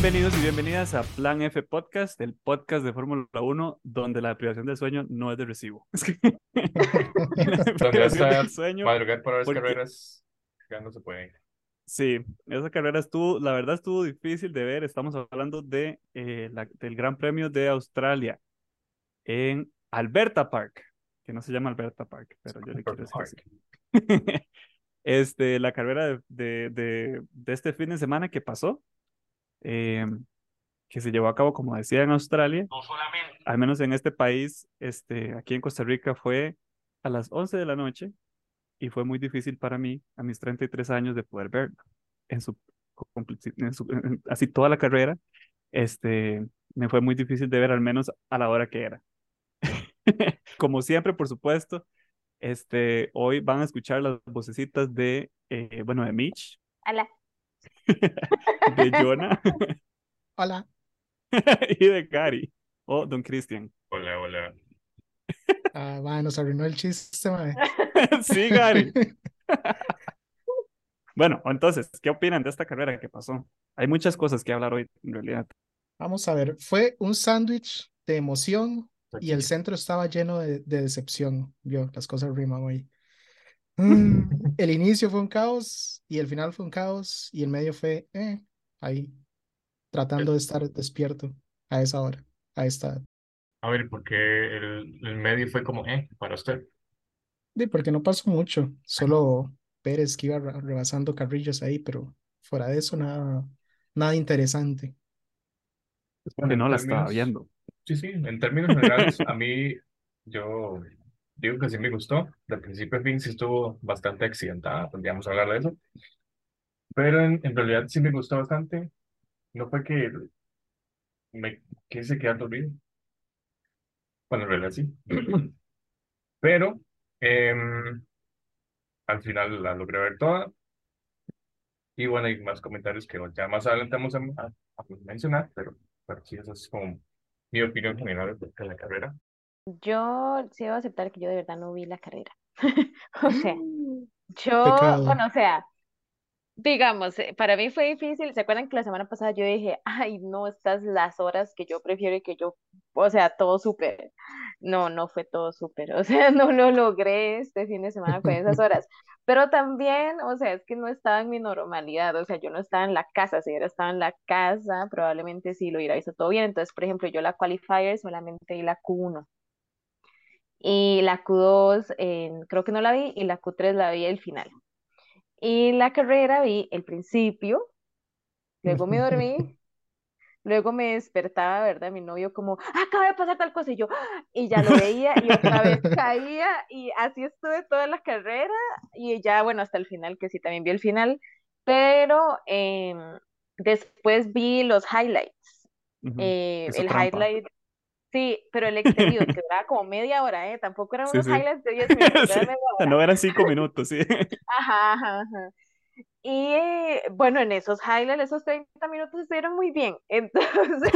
Bienvenidos y bienvenidas a Plan F Podcast, el podcast de Fórmula 1 donde la privación del sueño no es de recibo. Es que la privación del sueño, madrugar por las porque- carreras ya no se puede. sí, esa carrera estuvo, la verdad estuvo difícil de ver. Estamos hablando de, eh, la- del Gran Premio de Australia en Alberta Park, que no se llama Alberta Park, pero yo le quiero decir así. Este, la carrera de, de, de, de este fin de semana que pasó, eh, que se llevó a cabo, como decía, en Australia, al menos en este país, este, aquí en Costa Rica fue a las 11 de la noche y fue muy difícil para mí, a mis 33 años, de poder verla en su, complexi- en su- en- así toda la carrera, este, me fue muy difícil de ver, al menos a la hora que era. Como siempre, por supuesto, este, hoy van a escuchar las vocecitas de, eh, bueno, de Mitch, Ala. de Jonah Hola. y de Gary, o Don Cristian. Hola, hola. Ah, va, nos arruinó el chiste, mae. Sí, Gary. Bueno, entonces, ¿qué opinan de esta carrera que pasó? Hay muchas cosas que hablar hoy, en realidad. Vamos a ver, fue un sándwich de emoción y el centro estaba lleno de, de decepción. Vio, las cosas riman hoy. Mm, el inicio fue un caos y el final fue un caos y el medio fue eh, ahí, tratando de estar despierto a esa hora, a esta edad. A ver, porque el, el medio fue como, eh, para usted. Sí, porque no pasó mucho, solo Pérez que iba re- rebasando carrillos ahí, pero fuera de eso nada, nada interesante. Bueno, que en no la estaba viendo. Sí, sí, en términos generales, a mí, yo digo que sí me gustó. De principio a fin sí estuvo bastante accidentada, tendríamos que hablar de eso. Pero en, en realidad sí me gustó bastante. No fue que me quise quedar dormido. Bueno, en realidad sí. Pero em, al final la logré ver toda. Y bueno, hay más comentarios que ya más adelante vamos a, a- mencionar, pero, pero sí, esa es como mi opinión general de la carrera. Yo sí debo aceptar que yo de verdad no vi la carrera. O sea, yo, Pecado. bueno, o sea, digamos, eh, para mí fue difícil. ¿Se acuerdan que la semana pasada yo dije, ay, no, estas las horas que yo prefiero y que yo, o sea, todo súper. No, no fue todo súper. O sea, no lo logré este fin de semana con esas horas. Pero también, o sea, es que no estaba en mi normalidad. O sea, yo no estaba en la casa. Si hubiera estado en la casa, probablemente sí lo hubiera visto todo bien. Entonces, por ejemplo, yo la qualifier solamente vi la Q1. Y la Q2 en- creo que no la vi y la Q3 la vi el final. Y la carrera vi el principio, luego me dormí, luego me despertaba, ¿verdad? Mi novio como, "Ah, acaba de pasar tal cosa y yo, "Ah", y ya lo veía y otra vez caía y así estuve toda la carrera y ya, bueno, hasta el final, que sí, también vi el final, pero em, después vi los highlights. Ujú. Eh, Hizo el trampa. highlight, sí, pero el exterior, que duraba como media hora, ¿eh? Tampoco eran unos sí. highlights de 10 minutos, Sí. no eran cinco minutos, sí. Ajá, ajá, ajá. Y eh, bueno, en esos highlights, esos 30 minutos estuvieron muy bien. Entonces,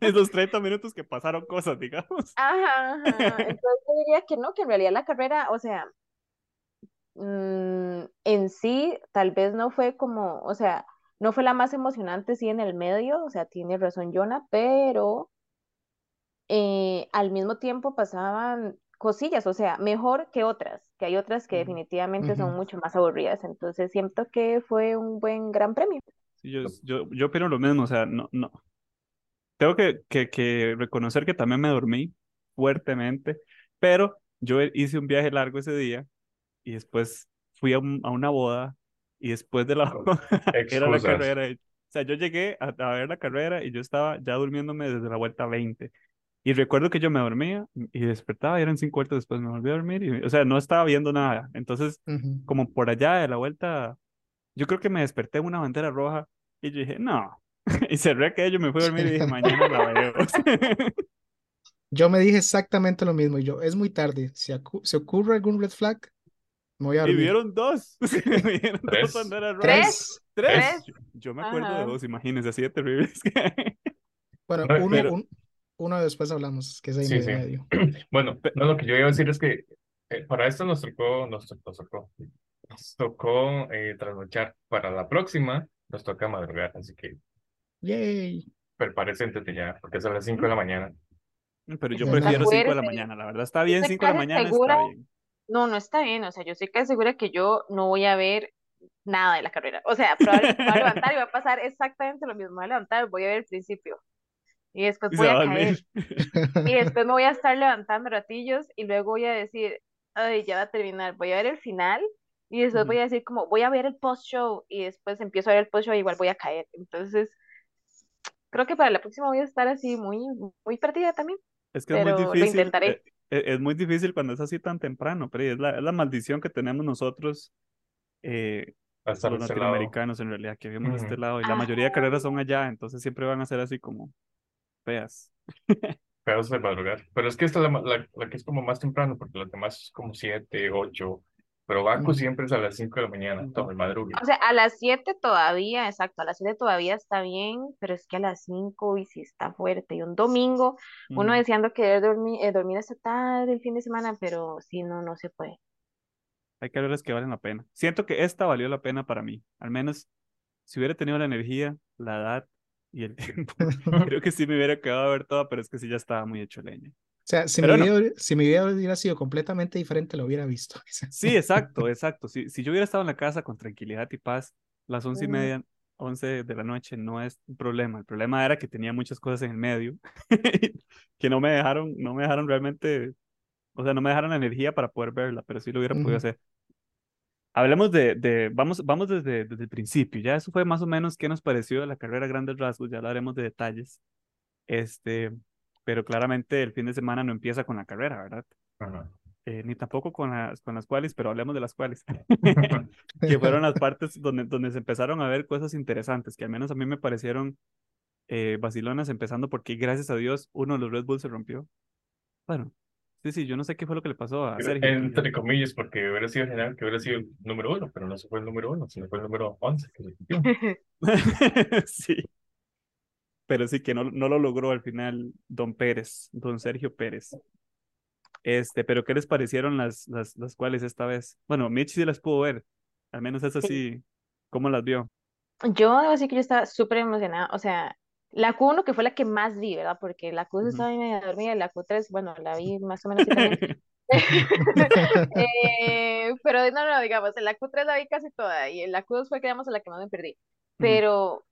Esos 30 minutos que pasaron cosas, digamos. ajá, ajá. Entonces yo diría que no, que en realidad la carrera, o sea, mm, en sí, tal vez no fue como, o sea, no fue la más emocionante, sí, en el medio, o sea, tiene razón Jonah, pero eh, al mismo tiempo pasaban cosillas, o sea, mejor que otras, que hay otras que definitivamente son mucho más aburridas. Entonces siento que fue un buen gran premio. Sí, yo, yo, yo opino lo mismo, o sea, no, no. Tengo que, que, que reconocer que también me dormí fuertemente, pero yo hice un viaje largo ese día y después fui a, un- a una boda y después de la boda era la carrera. O sea, yo llegué a, a ver la carrera y yo estaba ya durmiéndome desde la vuelta 20. Y recuerdo que yo me dormía y despertaba y eran cinco vueltas después me volví a dormir y, o sea, no estaba viendo nada. Entonces, como por allá de la vuelta, yo creo que me desperté en una bandera roja y yo dije, no. Y cerré aquello, me fui a dormir y dije, mañana la veo. Yo me dije exactamente lo mismo y yo, es muy tarde, si se ocurre algún red flag, me voy a Y dormir. vieron dos. Vieron dos Tres. banderas rojas. Tres. Tres. Tres. Yo, yo me acuerdo de dos, imagínense, así de terribles que. Bueno, No, uno, pero- un- uno después hablamos, que es ahí Sí, medio sí. medio. Bueno, no, lo que yo iba a decir es que eh, para esto nos tocó, nos, to- nos tocó, nos tocó eh, trasnochar. Para la próxima nos toca madrugar, así que Yay. Pero parece entretenido, porque es a las 5 de la mañana. Pero yo prefiero 5 de la mañana, la verdad. Está bien Estoy 5 de la mañana, segura. está bien. No, no está bien, o sea, yo estoy casi segura que yo no voy a ver nada de la carrera. O sea, probablemente me voy a levantar y va a pasar exactamente lo mismo. Me voy a levantar, voy a ver el principio. Y después voy a a caer. Y después me voy a estar levantando ratillos y luego voy a decir, ay, ya va a terminar. Voy a ver el final y después voy a decir como, voy a ver el post-show y después empiezo a ver el post-show y igual voy a caer. Entonces, creo que para la próxima voy a estar así muy, muy perdida también, Es que es muy lo difícil, intentaré. eh, eh, es muy difícil cuando es así tan temprano, pero es la, es la maldición que tenemos nosotros, eh, Va a estar los este lado. latinoamericanos en realidad, que vivimos de este lado y la mayoría de carreras son allá, entonces siempre van a ser así como feas. Pedos de madrugar. Pero es que esta es la, la, la que es como más temprano, porque las demás es como 7, 8. Pero Baku Ujú. siempre es a las 5 de la mañana, todo el madrugue. O sea, a las 7 todavía, exacto, a las 7 todavía está bien, pero es que a las 5 y si está fuerte. Y un domingo, uno deseando querer dormir, eh, dormir hasta tarde el fin de semana, pero si no, no se puede. Hay carreras que valen la pena. Siento que esta valió la pena para mí, al menos si hubiera tenido la energía, la edad y el tiempo, creo que sí me hubiera quedado a ver toda, pero es que sí ya estaba muy hecho leña. O sea, si mi, no. vida, hubiera- si mi vida hubiera sido completamente diferente, lo hubiera visto. Sí, exacto, exacto. Si, si yo hubiera estado en la casa con tranquilidad y paz, las once y media, once de la noche no es un problema. El problema era que tenía muchas cosas en el medio que no me dejaron, no me dejaron realmente, o sea, no me dejaron la energía para poder verla, pero sí lo hubiera podido hacer. Hablemos de, de vamos, vamos desde, desde el principio. Ya eso fue más o menos qué nos pareció de la carrera a grandes rasgos, ya hablaremos de detalles. Este, pero claramente el fin de semana no empieza con la carrera, ¿verdad? Ajá. Eh, ni tampoco con las, con las cuales, pero hablemos de las cuales, que fueron las partes donde, donde se empezaron a ver cosas interesantes, que al menos a mí me parecieron eh, vacilonas, empezando porque gracias a Dios uno de los Red Bull se rompió. Bueno, sí, sí, yo no sé qué fue lo que le pasó a Sergio. Entre comillas, porque hubiera sido genial que hubiera sido el número uno, pero no se fue el número uno, sino fue el número 11 que se rompió. sí, pero sí que no, no lo logró al final don Pérez, don Sergio Pérez. Este, pero ¿qué les parecieron las, las, las cuales esta vez? Bueno, Mitch sí las pudo ver, al menos eso Sí. sí, ¿cómo las vio? Yo debo decir que yo estaba súper emocionada, o sea, la Q1 que fue la que más vi, ¿verdad? Porque la Q2 Ujú. estaba ahí medio dormida y la Q3, bueno, la vi más o menos también. Eh, pero no, no, digamos, en la Q3 la vi casi toda y en la Q2 fue, digamos, a la que más me perdí. Pero,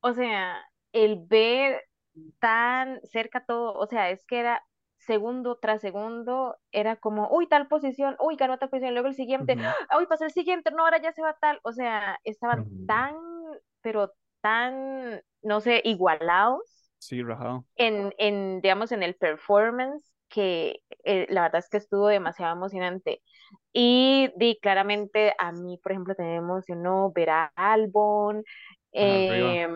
o sea, el ver tan cerca todo, o sea, es que era segundo tras segundo, era como, uy, tal posición, uy, ganó tal posición, luego el siguiente, uy, pasó el siguiente, no, ahora ya se va tal, o sea, estaban Ujú. tan, pero tan, no sé, igualados Sí, rajado. en, en, digamos, en el performance que eh, la verdad es que estuvo demasiado emocionante. Y di, claramente a mí, por ejemplo, me emocionó ver a Albon, Arriba. eh,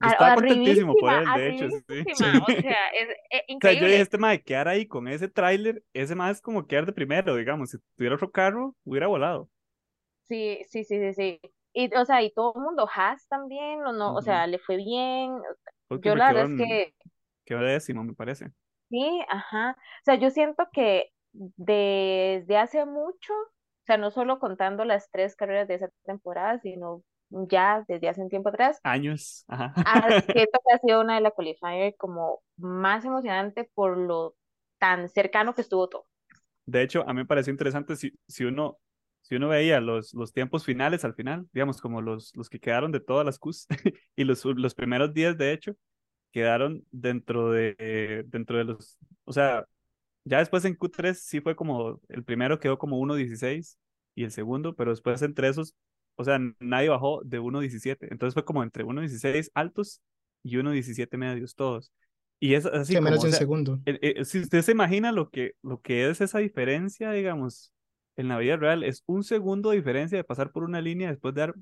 Yo a- estaba contentísimo por él, de hecho, sí. o sea, es, es O sea, yo dije, increíble. este mae, quedar ahí con ese tráiler, ese más es como quedar de primero, digamos. Si tuviera otro carro, hubiera volado. Sí, sí, sí, sí, sí. Y, o sea, y todo el mundo, Haas también, o no, o Ujú. sea, le fue bien. Porque Yo la verdad es que quedó décimo, me parece. Sí, ajá. O sea, yo siento que desde hace mucho, o sea, no solo contando las tres carreras de esa temporada, sino ya desde hace un tiempo atrás, Años. Ajá. ah, siento que ha sido una de las qualifier como más emocionante por lo tan cercano que estuvo todo. De hecho, a mí me pareció interesante si, si uno, si uno veía los, los tiempos finales al final, digamos, como los, los que quedaron de todas las Qs y los, los primeros días, de hecho, quedaron dentro de, eh, dentro de los, o sea, ya después en Q3 sí fue como, el primero quedó como 1.16 y el segundo, pero después entre esos, o sea, nadie bajó de 1.17, entonces fue como entre 1.16 altos y 1.17 medios todos. Y es así como, o sea, segundo. eh, eh, si usted se imagina lo que, lo que es esa diferencia, digamos, en la vida real, es un segundo de diferencia de pasar por una línea después de dar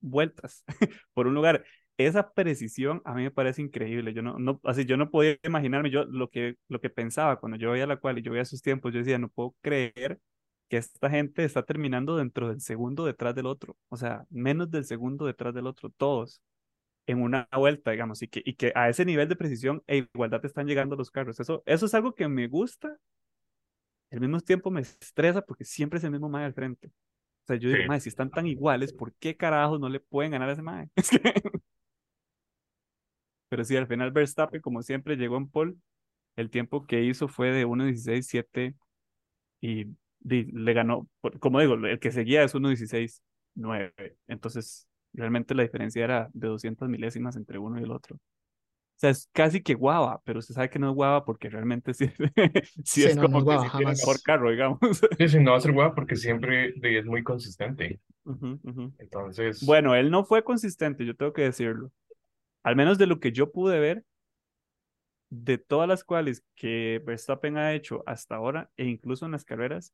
vueltas por un lugar. Esa precisión a mí me parece increíble. Yo no, no, así, yo no podía imaginarme yo lo que, lo que pensaba cuando yo veía la cual y yo veía sus tiempos. Yo decía, no puedo creer que esta gente está terminando dentro del segundo detrás del otro. O sea, menos del segundo detrás del otro, todos en una vuelta, digamos, y que, y que a ese nivel de precisión e igualdad están llegando los carros. Eso, eso es algo que me gusta, al mismo tiempo me estresa porque siempre es el mismo mae al frente. O sea, yo digo, Sí. mae, si están tan iguales, ¿por qué carajos no le pueden ganar a ese mae? Pero sí, al final Verstappen, como siempre, llegó en pole. El tiempo que hizo fue de 1.16.7 y le ganó, como digo, el que seguía es 1.16.9. Entonces, realmente la diferencia era de 200 milésimas entre uno y el otro. O sea, es casi que guava, pero usted sabe que no es guava porque realmente sí, sí, es como que si tiene mejor carro, digamos. Sí, sí, no va a ser guava porque siempre es muy consistente. Entonces. Bueno, él no fue consistente, yo tengo que decirlo. Al menos de lo que yo pude ver, de todas las cuales que Verstappen ha hecho hasta ahora, e incluso en las carreras,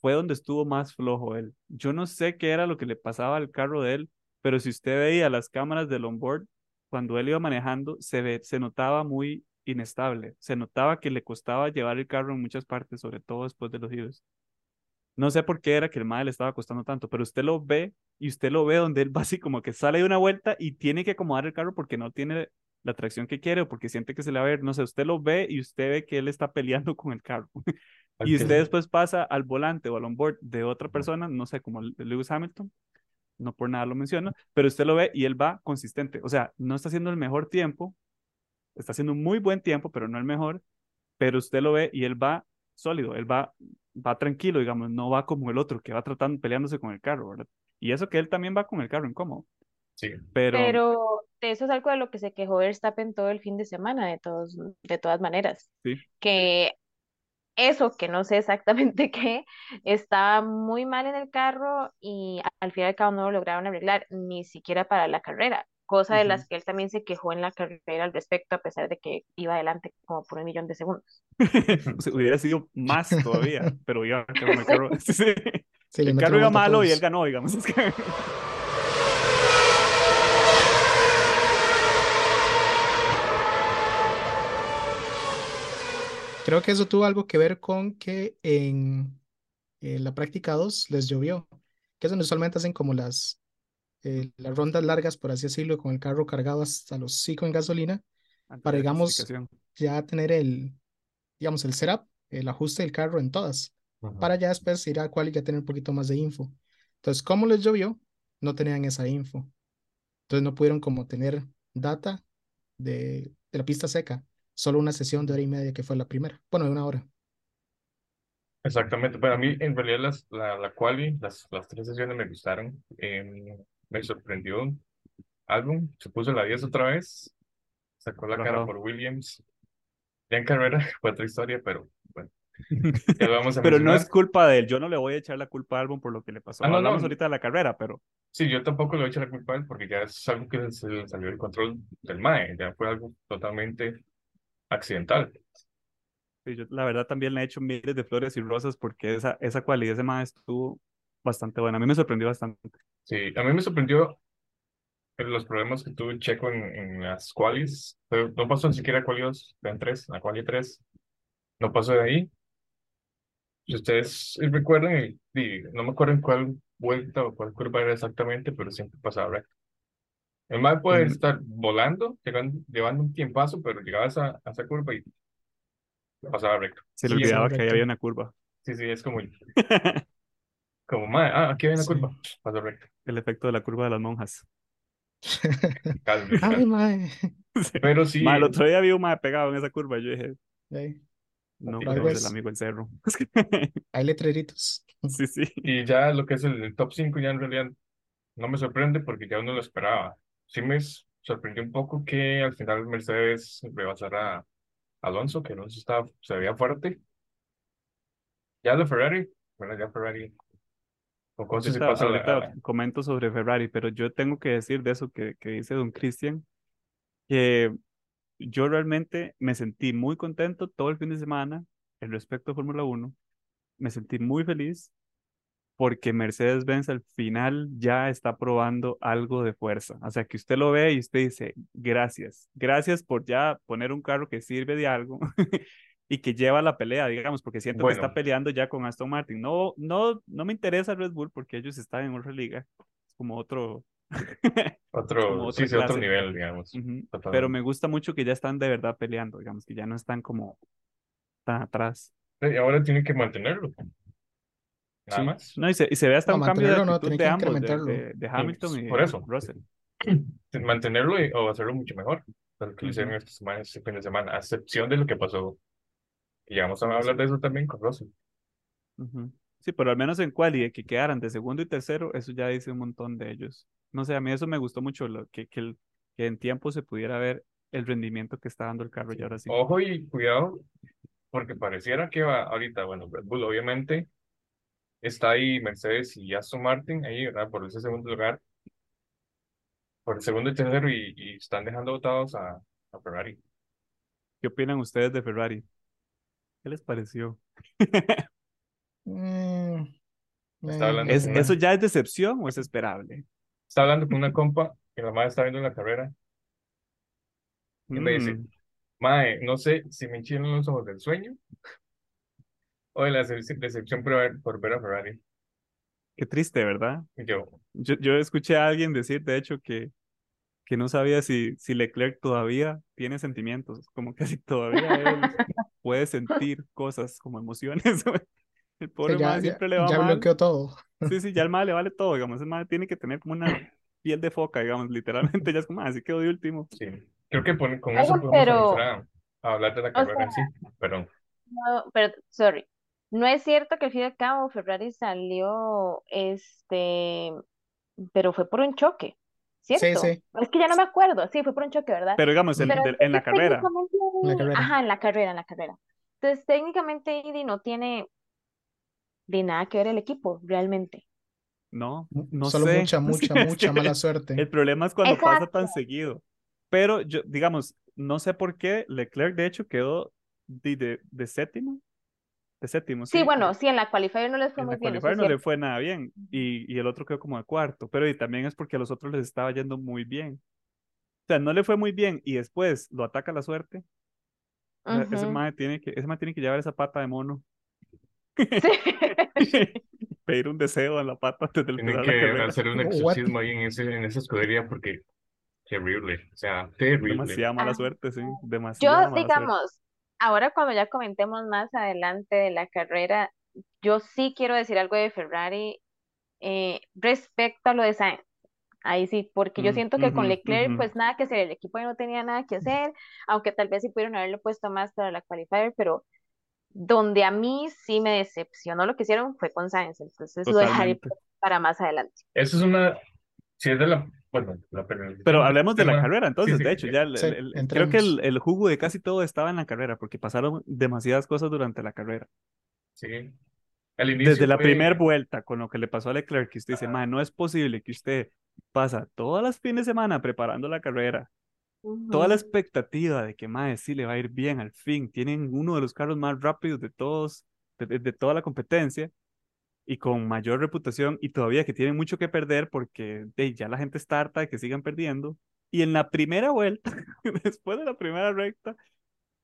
fue donde estuvo más flojo él. Yo no sé qué era lo que le pasaba al carro de él, pero si usted veía las cámaras del onboard, cuando él iba manejando, se, ve, se notaba muy inestable. Se notaba que le costaba llevar el carro en muchas partes, sobre todo después de los giros. No sé por qué era que el mal le estaba costando tanto, pero usted lo ve y usted lo ve donde él va así como que sale de una vuelta y tiene que acomodar el carro porque no tiene la tracción que quiere o porque siente que se le va a ver. No sé, usted lo ve y usted ve que él está peleando con el carro. y usted después pasa al volante o al onboard de otra persona, no sé, como Lewis Hamilton, no por nada lo menciono, pero usted lo ve y él va consistente. O sea, no está haciendo el mejor tiempo, está haciendo un muy buen tiempo, pero no el mejor, pero usted lo ve y él va sólido, él va, va tranquilo, digamos, no va como el otro que va tratando, peleándose con el carro, ¿verdad? Y eso que él también va con el carro incómodo. Sí. Pero, pero eso es algo de lo que se quejó Verstappen todo el fin de semana, de, todos, de todas maneras. Sí. Que eso que no sé exactamente qué, estaba muy mal en el carro y al final y al cabo no lo lograron arreglar, ni siquiera para la carrera, cosa de las que él también se quejó en la carrera al respecto, a pesar de que iba adelante como por un millón de segundos. hubiera sido más todavía, pero iba el carro, el carro iba malo y él ganó, digamos. Creo que eso tuvo algo que ver con que en, la práctica 2 les llovió, que es donde usualmente hacen como las, eh, las rondas largas, por así decirlo, con el carro cargado hasta los 5 en gasolina, para, digamos, ya tener el, digamos, el setup, el ajuste del carro en todas, para ya después ir a cual y ya tener un poquito más de info. Entonces, como les llovió, no tenían esa info. Entonces no pudieron como tener data de, de la pista seca solo una sesión de hora y media que fue la primera, bueno, de una hora. Exactamente, para mí en realidad las, la, la quali, las, las tres sesiones me gustaron, em, me sorprendió álbum, se puso la 10 otra vez, sacó la cara por Williams, ya en carrera fue otra historia, pero bueno. Ya vamos a pero no es culpa de él, yo no le voy a echar la culpa a Albon por lo que le pasó. Ah, no, Hablamos ahorita de la carrera, pero... Sí, yo tampoco le voy a echar la culpa a él porque ya es algo que se le salió del control del MAE, ya fue algo totalmente accidental. Sí, yo la verdad también le he hecho miles de flores y rosas porque esa, esa cualidad ese maestro estuvo bastante buena. A mí me sorprendió bastante. Sí, a mí me sorprendió los problemas que tuvo Checo en, en las qualis. No pasó ni siquiera a quali 2, en 3, a quali 3. No pasó de ahí. Si ustedes recuerdan, no me acuerdo en cuál vuelta o cuál curva era exactamente, pero siempre pasaba el mal puede estar volando, llegando, llevando un tiempazo, pero llegaba a esa, a esa curva y pasaba recto. Se le olvidaba que ahí había una curva. Sí, sí, es como... como, madre, ah, aquí hay una curva, pasó recto. El efecto de la curva de las monjas. Ay, madre. Pero sí. el otro día vi un madre pegado en esa curva yo dije... No, pero es el amigo el cerro. Hay letreritos. Sí, sí. Y ya lo que es el, el top 5 ya en realidad no me sorprende porque ya uno lo esperaba sí me sorprendió un poco que al final Mercedes rebasara a Alonso, que Alonso estaba, se veía fuerte. Ya lo Ferrari, bueno, ya Ferrari. O cosas pasa ahorita comento sobre Ferrari, pero yo tengo que decir de eso que, que dice Don Cristian, que yo realmente me sentí muy contento todo el fin de semana en respecto a Fórmula 1. Me sentí muy feliz porque Mercedes-Benz al final ya está probando algo de fuerza. O sea, que usted lo ve y usted dice, gracias, gracias por ya poner un carro que sirve de algo y que lleva la pelea, digamos, porque siento que está peleando ya con Aston Martin. No, no, no me interesa Red Bull porque ellos están en otra liga, es como otro... otro, sí, sí, otro nivel, digamos. Pero me gusta mucho que ya están de verdad peleando, digamos, que ya no están como tan atrás. Y ahora tienen que mantenerlo. Nada más. No, y se, y se ve hasta un cambio de actitud de ambos, de, de, Hamilton y por eso. Russell. Mantenerlo o hacerlo mucho mejor. lo que hicieron esta semana, este fin de semana, a excepción de lo que pasó. Y vamos a hablar de eso también con Russell. Ujú. Sí, pero al menos en quali, de que quedaran de segundo y tercero, eso ya dice un montón de ellos. No sé, a mí eso me gustó mucho, lo, que, que, el- que en tiempo se pudiera ver el rendimiento que está dando el carro y ahora sí. Ojo y cuidado, porque pareciera que va ahorita, bueno, Red Bull obviamente está ahí Mercedes y Aston Martin ahí, ¿verdad? Por ese segundo lugar, por el segundo y tercero y, y están dejando votados a, a Ferrari. ¿Qué opinan ustedes de Ferrari? ¿Qué les pareció? Mm, Está hablando ¿Es, una- ¿Eso ya es decepción o es esperable? Está hablando con una compa que la madre está viendo la carrera y me dice, Mm, Mae, no sé si me enchilan los ojos del sueño o de la decep- decepción por ver, por ver a Ferrari. qué triste, ¿verdad? Yo, Yo, yo escuché a alguien decir, de hecho, que, que no sabía si, si Leclerc todavía tiene sentimientos, como que si todavía él puede sentir cosas como emociones. El pobre ya, mae ya, siempre le va ya mal. bloqueó todo. Sí, sí, ya el mae le vale todo, digamos. El mae tiene que tener como una piel de foca, digamos, literalmente. Ya es como, "Ah, así quedó de último. sí. Creo que con Oiga, eso podemos pero- a, a hablar de la O carrera sea, en sí. Perdón. No, pero, sorry. No es cierto que al fin y al cabo Ferrari salió, este, pero fue por un choque, Sí, ¿cierto? sí, Es que ya no me acuerdo. Sí, fue por un choque, ¿verdad? Pero digamos, el- Pero del- en la entonces carrera. técnicamente, en la carrera. ajá, en la carrera, en la carrera. Entonces, técnicamente Indy no tiene de nada que ver el equipo, realmente. No, Mu- no Solo sé. mucha, mucha, Es mucha que mala suerte. El problema es cuando pasa Exacto. tan seguido. Pero yo, digamos, no sé por qué Leclerc, de hecho, quedó de, de, de séptimo. De séptimo, Sí, sí. bueno, sí, en la qualifier no les fue En muy la bien, eso qualifier es no le fue nada bien y, y el otro quedó como de cuarto, pero y también es porque a los otros les estaba yendo muy bien. O sea, no le fue muy bien y después lo ataca la suerte. O sea, ese mae tiene que, ese mae tiene que llevar esa pata de mono. Sí. Pedir un deseo en la pata antes del Tienen la que carrera. hacer un exorcismo ahí en, ese, en esa escudería porque terrible. O sea, terrible. Demasiada mala Ah. suerte, sí. Demasiada Yo, mala suerte. Ahora cuando ya comentemos más adelante de la carrera, yo sí quiero decir algo de Ferrari eh, respecto a lo de Sainz. Ahí sí, porque yo Mm, siento que con Leclerc, pues nada que hacer, el equipo no tenía nada que hacer, aunque tal vez sí pudieron haberlo puesto más para la qualifier, pero donde a mí sí me decepcionó lo que hicieron fue con Sainz, entonces lo dejaré Totalmente. para más adelante. Eso es una. Si es de la. Bueno, la penalización Pero hablemos de la carrera, entonces, sí, de hecho, ya el- Sí, el- el- creo que el, jugo de casi todo estaba en la carrera, porque pasaron demasiadas cosas durante la carrera. Sí. Al inicio Desde la primera vuelta, con lo que le pasó a Leclerc, que usted dice, Ajá. "Mae, no es posible que usted pasa todas las fines de semana preparando la carrera, toda la expectativa de que Mae sí le va a ir bien al fin, tienen uno de los carros más rápidos de todos, de, de- de toda la competencia, y con mayor reputación, y todavía que tienen mucho que perder porque de, ya la gente está harta de que sigan perdiendo, y en la primera vuelta, después de la primera recta,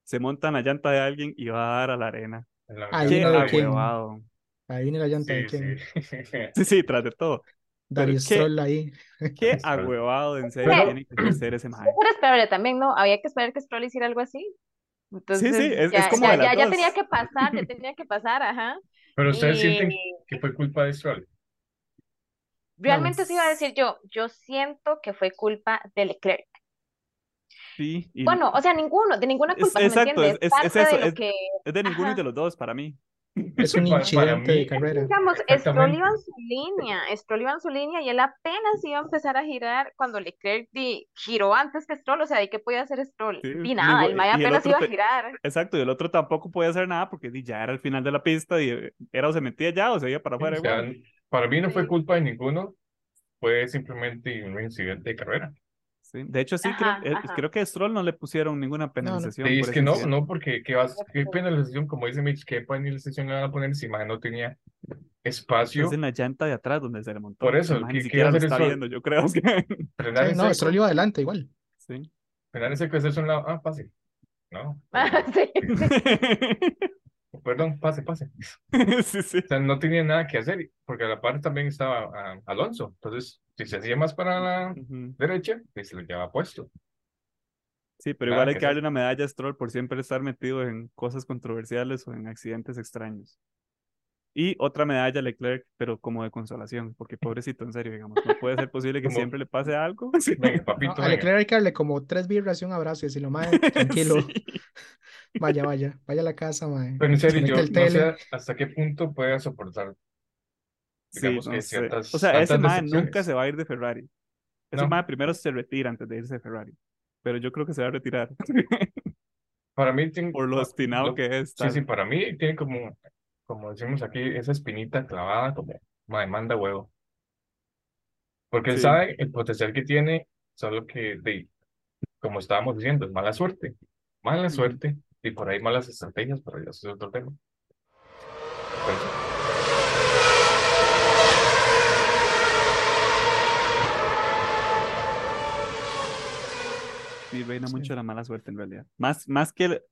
se montan la llanta de alguien y va a dar a la arena. en la Ahí Qué viene de quién. agüevado. Ahí viene la llanta de Sí, quién. sí. Sí, sí, tras de todo. Dario qué- Stroll ahí. Qué agüevado, en serio, Pero- tiene que ser ese mae. Pero esperable también, ¿no? Había que esperar que Stroll hiciera algo así. Entonces, sí, es- es ya, como ya, de las ya, ya dos. tenía que pasar, ya tenía que pasar, ajá. Pero ustedes Y sienten que fue culpa de Stroll. realmente sí iba a decir yo, yo siento que fue culpa de Leclerc. Sí, y Bueno, o sea, ninguno, de ninguna Es- culpa, ¿sí me exacto, entiendes? es- es- es eso, de lo es- que, es de ninguno y ajá. de los dos para mí. Es un incidente de carrera. digamos, Stroll iba en su línea, Stroll iba en su línea y él apenas iba a empezar a girar cuando Leclerc di- giró antes que Stroll, o sea, ¿y qué podía hacer Stroll? Sí, Di nada, el Mae y el apenas otro iba a te- girar. Exacto, y el otro tampoco podía hacer nada porque di, ya era el final de la pista y eh, era o se metía ya o se iba para afuera O sea, para mí no fue culpa de ninguno, fue simplemente un incidente de carrera. Sí, De hecho, sí, Ajá, creo, eh, ajá. creo que a Stroll no le pusieron ninguna penalización Sí, por es ese que no, no, porque ¿qué, vas, qué penalización? Como dice Mitch, ¿qué penalización le van a poner si Mae no tenía espacio? Es en la llanta de atrás donde se le montó. Por eso, ¿qué- ni qué siquiera iba a hacer está Stroll? viendo, yo creo. que- Frenar Sí, no, Stroll iba adelante igual. Sí. frenar en seco, hacerse a un lado, ah, pase. No, Ah, sí. perdón, pase, pase. sí, sí. O sea, no tenía nada que hacer, porque a la par también estaba ah, Alonso. Entonces, si se hacía más para la Ujú. derecha, pues se lo llevaba puesto. Sí, pero Nada igual hay que que darle una medalla a Stroll por siempre estar metido en cosas controversiales o en accidentes extraños. Y otra medalla a Leclerc, pero como de consolación, porque pobrecito, en serio, digamos, no puede ser posible que Como- siempre le pase algo. Venga, No, papito, a venga. Leclerc hay que darle como tres birras y un abrazo y decirlo, mae, tranquilo, Sí. vaya, vaya, vaya a la casa, mae. Pero en serio, yo no sé hasta qué punto pueda soportar. Sí, no que ciertas- O sea, ese mae nunca se va a ir de Ferrari. Ese No. mae primero se retira antes de irse de Ferrari. Pero yo creo que se va a retirar. Para mí tiene, Por lo espinado lo- que es. Sí, tal. sí, para mí tiene como, como decimos aquí, esa espinita clavada, como, madre, manda huevo. Porque él Sí. sabe el potencial que tiene, solo que, de, como estábamos diciendo, es mala suerte. Mala suerte, y por ahí malas estrategias, pero ya es otro tema. Pero sí. Sí, reina Sí. mucho la mala suerte en realidad. Más, más que el-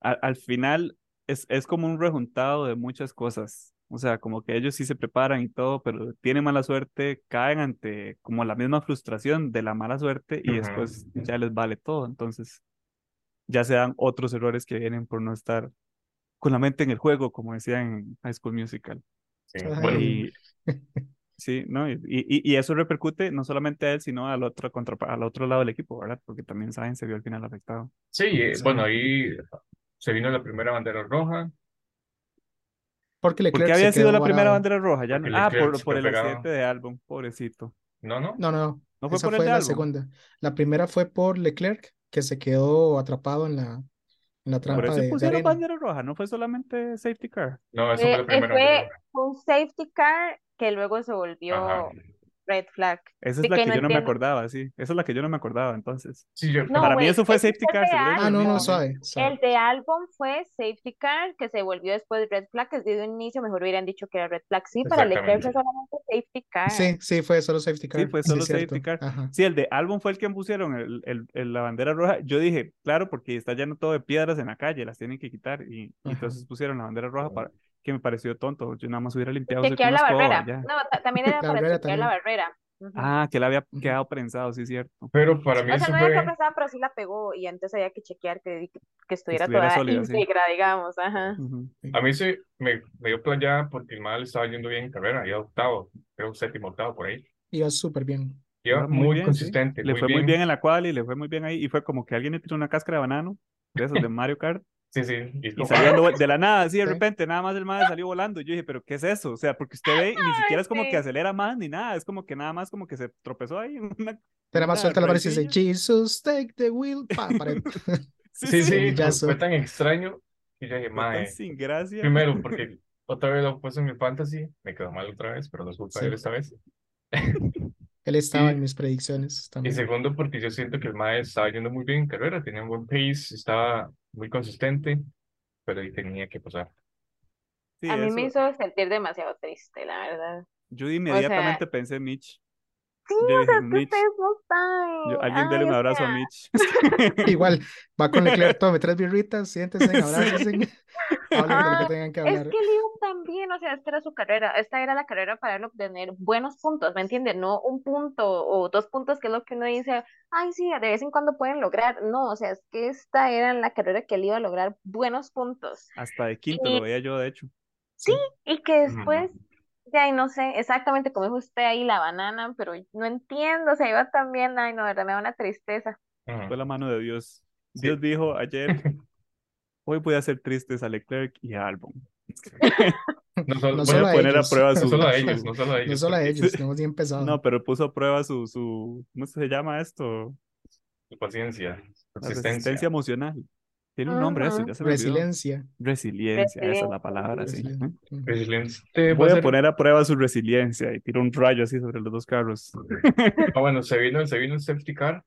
a- al final es, es como un rejuntado de muchas cosas. O sea, como que ellos sí se preparan y todo, pero tienen mala suerte, caen ante como la misma frustración de la mala suerte y después ya les vale todo. Entonces ya se dan otros errores que vienen por no estar con la mente en el juego, como decían en High School Musical. Sí, Y sí, ¿no? Y, y, y eso repercute no solamente a él, sino al otro, contra, al otro lado del equipo, ¿verdad? Porque también Sainz se vio al final afectado. sí, eh, bueno, ahí se vino la primera bandera roja, Porque ¿Por qué había sido la primera bandera roja? Ya no- Ah, por, por el pegado. accidente de Albon, pobrecito. ¿no, no? No, no, ¿No fue esa por el fue de la Albon? segunda. La primera fue por Leclerc, que se quedó atrapado en la, en la Por trampa eso de, de pusieron arena. bandera roja, no fue solamente safety car. No, fue Eh, la eh, primera bandera fue un safety car que luego se Ajá. volvió red flag. Esa es la que que no yo no me acordaba, sí. Esa es la que yo no me acordaba, entonces. Sí, yo, No, Para mí eso fue safety fue car, Ah, no, no, suave, El de álbum fue safety car, que se volvió después red flag, que desde un inicio mejor hubieran dicho que era red flag. Sí, para Leclerc fue solamente safety car. Sí, sí, fue solo safety Sí, car. fue sí, solo es cierto. safety car. Ajá. Sí, el de Albon fue el que pusieron el, el- el- la bandera roja. Yo dije, claro, porque está lleno todo de piedras en la calle, las tienen que quitar. Y, y entonces pusieron la bandera roja para que me pareció tonto. Yo nada más hubiera limpiado Chequear la escoba, barrera. ya. No, ta- también era La para barrera chequear la también. barrera. Ujú. Ah, que le había quedado prensado, sí, cierto. pero para mí O sea, eso no fue, prensada, pero sí la pegó y entonces había que chequear que, que estuviera, estuviera toda sólida, sí. íntegra, digamos. Ajá. Ujú. a mí sí me, me dio playa porque el mal estaba yendo bien en carrera, iba octavo, creo séptimo, octavo por ahí. Iba súper bien. Iba Iba muy, bien, sí. consistente, Le muy fue muy bien. bien en la cual y le fue muy bien ahí. Y fue como que alguien le tiró una cáscara de banano, de esos de Mario Kart, Sí, sí. Y, y como- vuel- de la nada, así de Sí. repente, nada más el madre salió volando. Y yo dije, ¿pero qué es eso? O sea, porque usted ve y ni siquiera es como que acelera más ni nada, es como que nada más como que se tropezó ahí una. Pero más suelta la barra y dice. Jesus, take the wheel. Pa, pared. Sí, Sí, sí, sí, fue, tan extraño que yo dije, mae, sin gracia. primero porque otra vez lo puse en mi fantasy, me quedó mal otra vez, pero no es culpa de él esta vez. Él estaba Y- en mis predicciones Y segundo porque yo siento que el mae estaba yendo muy bien en carrera, tenía un buen pace, estaba muy consistente, pero ahí tenía que pasar. Sí, A mí me hizo sentir demasiado triste, la verdad. Yo inmediatamente pensé en Mitch. Sí, Yo o sea, es que ustedes no saben. Yo- alguien dele Ay, un o abrazo a Mitch. Igual, va con Leclerc, tome tres birritas, siéntense, abrácense, hablen de lo que Ay, tengan que Es hablar. que Leo también, o sea, esta era su carrera, esta era la carrera para él obtener buenos puntos, ¿me entiendes? No un punto o dos puntos, que es lo que uno dice, ay, sí, de vez en cuando pueden lograr. No, o sea, es que esta era la carrera que él iba a lograr buenos puntos. Hasta de quinto Y- lo veía yo, de hecho. Sí. Y que después, ya, no sé, exactamente como dijo usted ahí, la banana, pero no entiendo, o sea, iba también, ay, no, de verdad me da una tristeza. Fue la mano de Dios. Sí. Dios dijo ayer, hoy voy a hacer tristes a Leclerc y a Albon. No solo, No Voy solo a a poner a ellos. prueba no su... solo a ellos, no solo a No ellos. solo a ellos, no hemos ni empezado. No, pero puso a prueba su, su, ¿cómo se llama esto? su Paciencia, La consistencia. resistencia emocional. Tiene un nombre eso, Ujú. ya se. Resiliencia. Resiliencia, esa es la Resiliencia. palabra, sí. Resiliencia. Voy a poner a prueba su resiliencia y tiro un rayo así sobre los dos carros. Ah, bueno, se vino, se vino el safety car,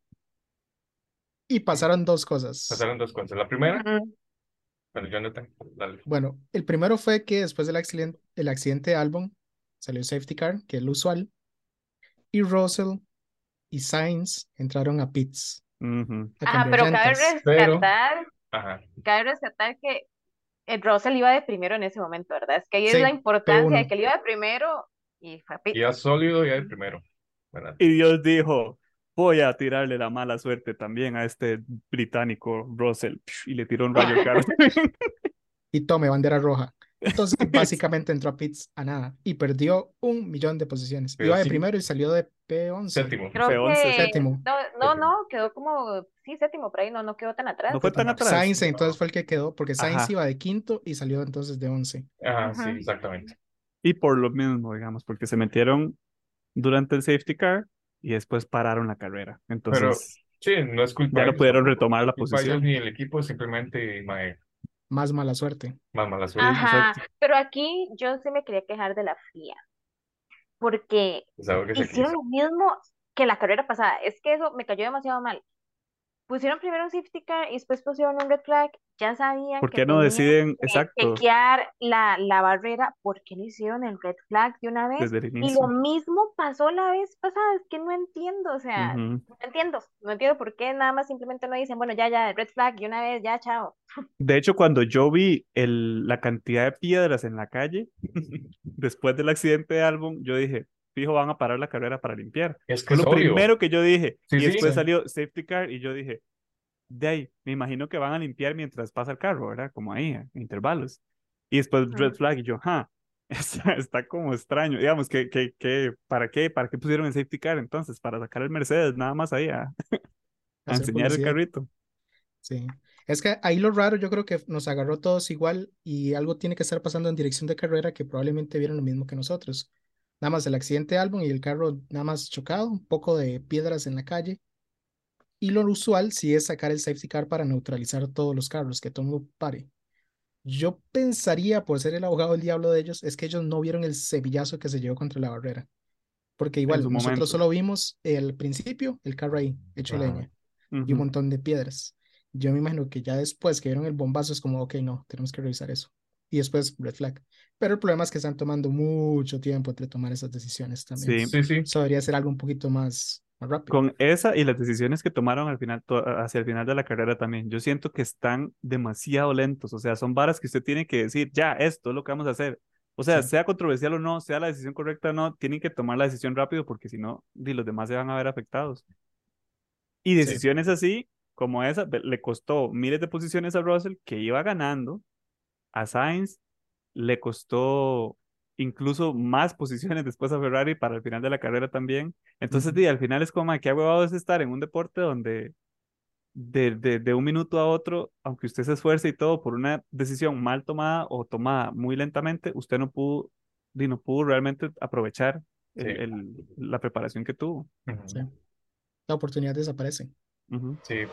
Y pasaron dos cosas. pasaron dos cosas. La primera, dale. Bueno, el primero fue que después del accidente, el accidente de Albon salió el safety car, que es lo usual, y Russell y Sainz entraron a pits Ujú. a Ajá, cambiar pero cabe llantas. Pero- rescatar, Ajá, cabe rescatar que el Russell iba de primero en ese momento, ¿verdad? Es que ahí Sí, es la importancia de P1. que él iba de primero y fue iba sólido y ya el primero, ¿verdad? Y Dios dijo, voy a tirarle la mala suerte también a este británico Russell. Y le tiró un rayo al carro. Y tome bandera roja. Entonces, básicamente entró a pits a nada y perdió un millón de posiciones. Pero Iba de sí. primero y salió de P11. Séptimo. Creo Fue once, que séptimo. no, no, no, quedó como, sí, séptimo, por ahí no, no quedó tan atrás. No fue tan No, atrás. Sainz entonces fue el que quedó, porque Sainz Ajá. iba de quinto y salió entonces de once. Ajá, sí, exactamente. Y por lo mismo, digamos, porque se metieron durante el safety car y después pararon la carrera. Entonces, Sí, no es culpa ya no pudieron retomar la Culpa de ellos posición. ni el equipo, simplemente mae, Más mala suerte. más mala suerte. Ajá, pero aquí yo sí me quería quejar de la FIA, porque hicieron quiso. lo mismo que la carrera pasada. Es que eso me cayó demasiado mal. Pusieron primero un safety car y después pusieron un red flag. Ya sabían ¿Por que no deciden, que exacto, chequear la, la barrera. ¿Por qué no hicieron el red flag de una vez? el Y lo mismo pasó la vez pasada. Es que no entiendo, o sea, no entiendo. No entiendo por qué nada más simplemente no dicen, bueno, ya, ya, red flag de una vez, ya, chao. De hecho, cuando yo vi el, la cantidad de piedras en la calle, después del accidente de álbum, yo dije, fijo, van a parar la carrera para limpiar. Es que Fue es lo obvio. primero que yo dije. Sí, y sí. después Sí. salió safety car y yo dije, de ahí, me imagino que van a limpiar mientras pasa el carro, ¿verdad? Como ahí, a intervalos. Y después red flag y yo, ja, está, está como extraño. Digamos, que, que, que, ¿para qué? ¿Para qué pusieron el safety car entonces? Para sacar el Mercedes, nada más ahí a, a enseñar el publicidad. carrito. Sí. Es que ahí lo raro, yo creo que nos agarró todos igual y algo tiene que estar pasando en dirección de carrera que probablemente vieron lo mismo que nosotros. Nada más el accidente de álbum y el carro nada más chocado, un poco de piedras en la calle. Y lo usual sí es sacar el safety car para neutralizar todos los carros, que todo mundo pare. Yo pensaría, por ser el abogado del diablo de ellos, es que ellos no vieron el cebillazo que se llevó contra la barrera. Porque igual, nosotros momento. solo vimos el principio, el carro ahí, hecho leña y un montón de piedras. Yo me imagino que ya después que vieron el bombazo es como, ok, no, tenemos que revisar eso. Y después red flag. Pero el problema es que están tomando mucho tiempo entre tomar esas decisiones también. Sí. Sí, sí. Eso debería ser algo un poquito más, más rápido. Con esa y las decisiones que tomaron al final, to- hacia el final de la carrera también, yo siento que están demasiado lentos, o sea, son varas que usted tiene que decir, ya, esto es lo que vamos a hacer. O sea, Sí. sea controversial o no, sea la decisión correcta o no, tienen que tomar la decisión rápido porque si no, los demás se van a ver afectados. Y Sí. decisiones así, como esa, le costó miles de posiciones a Russell, que iba ganando, a Sainz le costó incluso más posiciones después a Ferrari para el final de la carrera también. Entonces, al final es como, "Ma, qué huevado es estar en un deporte donde de, de, de un minuto a otro, aunque usted se esfuerce y todo por una decisión mal tomada o tomada muy lentamente, usted no pudo, di, no pudo realmente aprovechar el- Sí. el- la preparación que tuvo. Ujú. Sí. La oportunidad desaparece. Sí.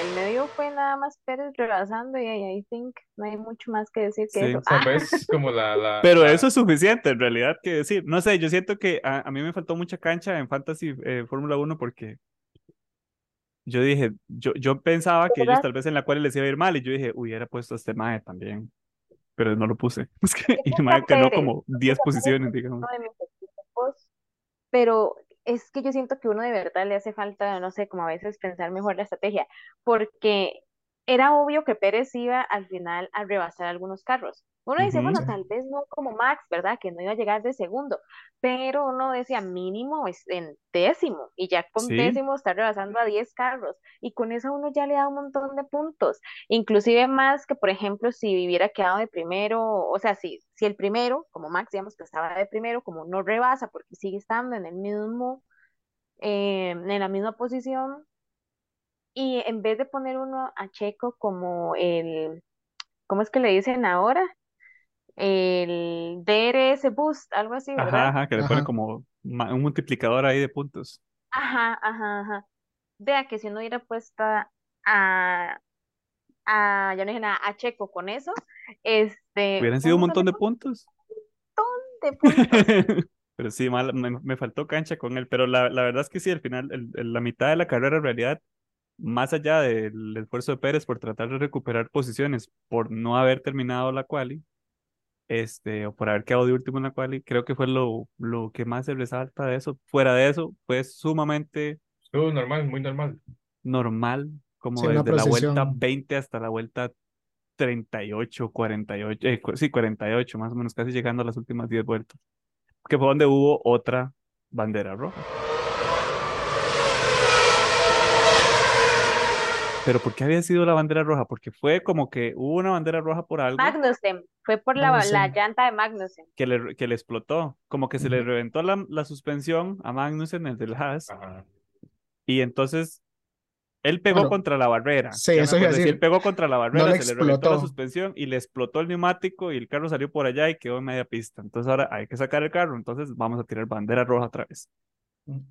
El medio fue nada más Pérez rebasando y I think no hay mucho más que decir que Sí. eso. Ah, vez como la, la, Pero la- eso es suficiente en realidad que decir. No sé, yo siento que a, a mí me faltó mucha cancha en Fantasy eh, Fórmula 1 porque yo dije, yo, yo pensaba que ellos tal vez en la cual les iba a ir mal y yo dije, hubiera puesto a este Mae también, pero no lo puse. Es que, y Mae ganó como yo 10 puse a Pérez posiciones, digamos. pero es que yo siento que uno de verdad le hace falta, no sé, como a veces pensar mejor la estrategia, porque era obvio que Pérez iba al final a rebasar algunos carros. Uno dice, bueno, tal vez no como Max, ¿verdad? Que no iba a llegar de segundo, pero uno decía mínimo es en décimo, y ya con Sí. décimo está rebasando a 10 carros, y con eso uno ya le da un montón de puntos, inclusive más que, por ejemplo, si hubiera quedado de primero, o sea, si, si el primero, como Max, digamos que estaba de primero, como no rebasa porque sigue estando en el mismo, eh, en la misma posición, y en vez de poner uno a Checo como el, ¿cómo es que le dicen ahora? El DRS Boost, algo así, Ajá, ¿verdad? ajá, que le pone Ajá. como un multiplicador ahí de puntos. Ajá, ajá, ajá. Vea que si uno hubiera puesto a, a, ya no dije nada, a Checo con eso, este, Hubieran un sido un montón montón de puntos. de puntos. Pero sí, mal, me, me faltó cancha con él. Pero la, la verdad es que sí, al final, el- el- la mitad de la carrera en realidad, más allá del esfuerzo de Pérez por tratar de recuperar posiciones, por no haber terminado la quali, este, o por haber quedado de último en la quali, creo que fue lo, lo que más se resalta de eso. Fuera de eso, fue sumamente normal, muy normal. normal, como Sí, desde la vuelta procesión. 20 hasta la vuelta 38, 48, eh, sí, 48, más o menos, casi llegando a las últimas 10 vueltas, que fue donde hubo otra bandera roja. Pero ¿por qué había sido la bandera roja? Porque fue como que hubo una bandera roja por algo Magnussen, fue por la, la llanta de Magnussen. que le, que le explotó, como que se le reventó la, la suspensión a Magnussen, el del Haas, Ajá. y entonces él pegó Bueno, contra la barrera. sí, eso sí, decir. él pegó contra la barrera, le se le reventó la suspensión y le explotó el neumático y el carro salió por allá y quedó en media pista. Entonces ahora hay que sacar el carro, entonces vamos a tirar bandera roja otra vez.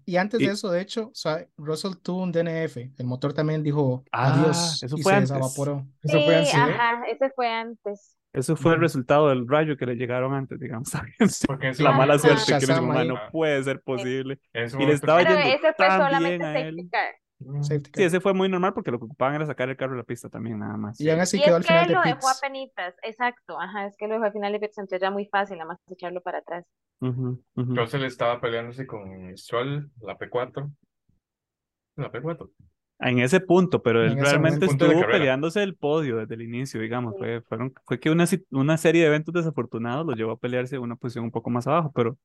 Y antes Y- de eso, de hecho, o sea, Russell tuvo un DNF. El motor también dijo Ah, adiós eso y fue se antes. desavaporó. Eso sí, fue así, ¿eh? ajá, ese fue antes. Eso fue el resultado del rayo que le llegaron antes, digamos. Porque ese la mala suerte que le Shazam dijo, "Ma, ahí. no puede ser posible. Y le estaba Pero yendo ese fue tan solamente bien a él. Mm, Sí, ese fue muy normal porque lo que ocupaban era sacar el carro de la pista también, nada más. Y aún así Y quedó es al que final de lo dejó pits. a penitas, exacto, ajá, es que lo dejó al final de pits, entonces era muy fácil, nada más echarlo para atrás. Ujú, ujú. Russell estaba peleándose con Stroll, la P4. La P4. En ese punto, pero él En realmente estuvo peleándose el podio desde el inicio, digamos. Sí. Fue, fueron, fue que una, una serie de eventos desafortunados lo llevó a pelearse una posición un poco más abajo, pero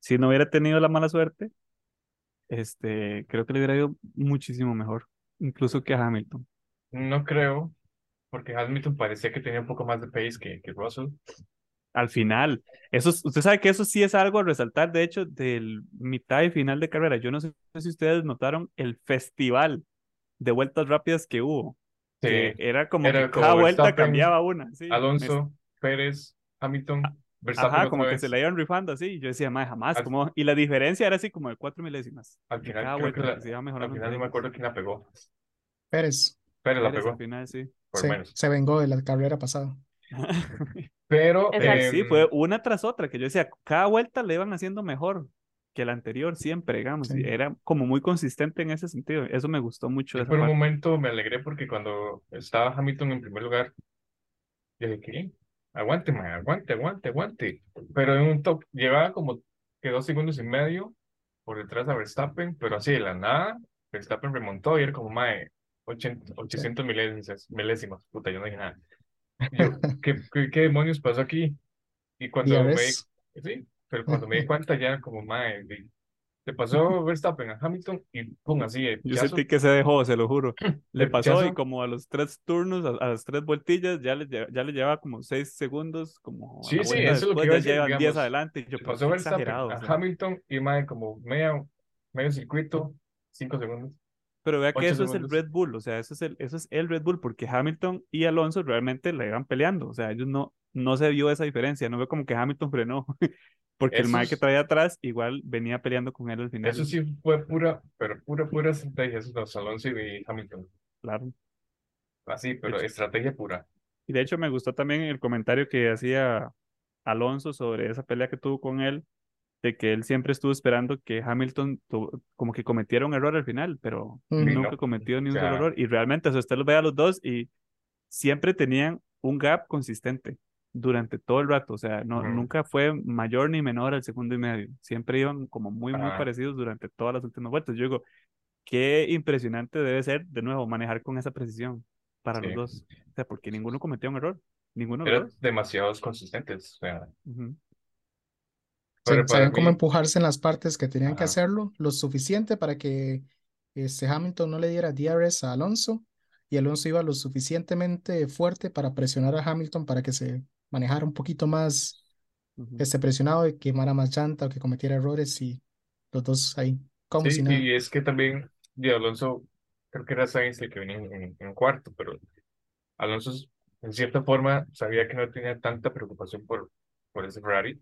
si no hubiera tenido la mala suerte, este, creo que le hubiera ido muchísimo mejor, incluso que a Hamilton. No creo, porque Hamilton parecía que tenía un poco más de pace que, que Russell. Al final, eso, es- usted sabe que eso sí es algo a resaltar, de hecho, del mitad y final de carrera. Yo no sé si ustedes notaron el festival de vueltas rápidas que hubo, Sí. que era como Era que como cada vuelta cambiaba una. sí. Me- Alonso, Pérez, Hamilton, Verstappen Ajá, como que vez. se la iban rifando así. y Yo decía, más jamás. Al- Como... Y la diferencia era así como de cuatro milésimas. Al final, cada creo que vuelta, la- se iba al mejorando. final no me acuerdo quién la pegó. Pérez Pérez la pegó, al final, sí. por se, menos. se vengó de la carrera pasada. Pero sí, em, fue una tras otra, que yo decía, cada vuelta le iban haciendo mejor que la anterior, siempre, digamos. Sí. Y era como muy consistente en ese sentido. Eso me gustó mucho. por un momento me alegré porque cuando estaba Hamilton en primer lugar, yo dije, ¿qué? Aguante, man, aguante, aguante, aguante. Pero en un top, llevaba como que dos segundos y medio por detrás a Verstappen, pero así de la nada, Verstappen remontó y era como, mae, 80 800 milésimas, milésimas. Puta, yo no dije nada. Yo, ¿qué, qué, qué demonios pasó aquí? Y cuando me sí, pero cuando me di cuenta ya como, mae, le pasó Verstappen a Hamilton y pum, así Yo sentí que se dejó, se lo juro. Le pasó y como a los tres turnos, a, a las tres vueltillas, ya le, ya le llevaba como seis segundos, como Sí, la sí, eso es lo que iba a ya decir, llevan 10 digamos, adelante. Y yo, Le pasó Verstappen a o sea. Hamilton y mae, como media, medio circuito, cinco segundos. Pero vea que eso es el segundos. Red Bull, o sea, eso es el, eso es el Red Bull, porque Hamilton y Alonso realmente le iban peleando, o sea, ellos no, no se vio esa diferencia, no ve como que Hamilton frenó, porque el Eso Mike que traía atrás igual venía peleando con él al final. Eso sí fue pura, pero pura, pura estrategia, esos dos, Alonso y Hamilton. Claro. Así, pero hecho- estrategia pura. Y de hecho me gustó también el comentario que hacía Alonso sobre esa pelea que tuvo con él, de que él siempre estuvo esperando que Hamilton tu- como que cometiera un error al final, pero nunca no. cometió ni un O solo sea- error. Y realmente, o sea, usted los ve a los dos y siempre tenían un gap consistente durante todo el rato. O sea, no, nunca fue mayor ni menor al segundo y medio. Siempre iban como muy, muy parecidos durante todas las últimas vueltas. Yo digo, qué impresionante debe ser, de nuevo, manejar con esa precisión para los dos. O sea, porque ninguno cometió un error. Ninguno Eran demasiados consistentes. O sea, Ujú. pero Sabían cómo empujarse en las partes que tenían que hacerlo, lo suficiente para que este Hamilton no le diera DRS a Alonso y Alonso iba lo suficientemente fuerte para presionar a Hamilton para que se manejara un poquito más Ujú. este, presionado y quemara más llanta o que cometiera errores y los dos ahí, como sí, si nada. y es que también, y Alonso, creo que era Sainz el que venía en, en- cuarto, pero Alonso, en cierta forma, sabía que no tenía tanta preocupación por, por ese Ferrari,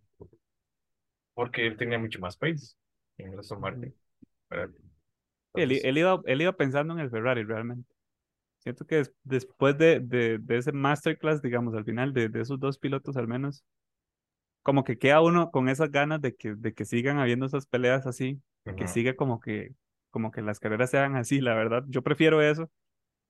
porque él tenía mucho más pace en el Aston Martin. Él, Entonces, él iba, él iba pensando en el Ferrari realmente. Siento que des- después de, de, de ese masterclass, digamos, al final de, de esos dos pilotos al menos, como que queda uno con esas ganas de que, de que sigan habiendo esas peleas así, que ujú. siga como que, como que las carreras sean así, la verdad. Yo prefiero eso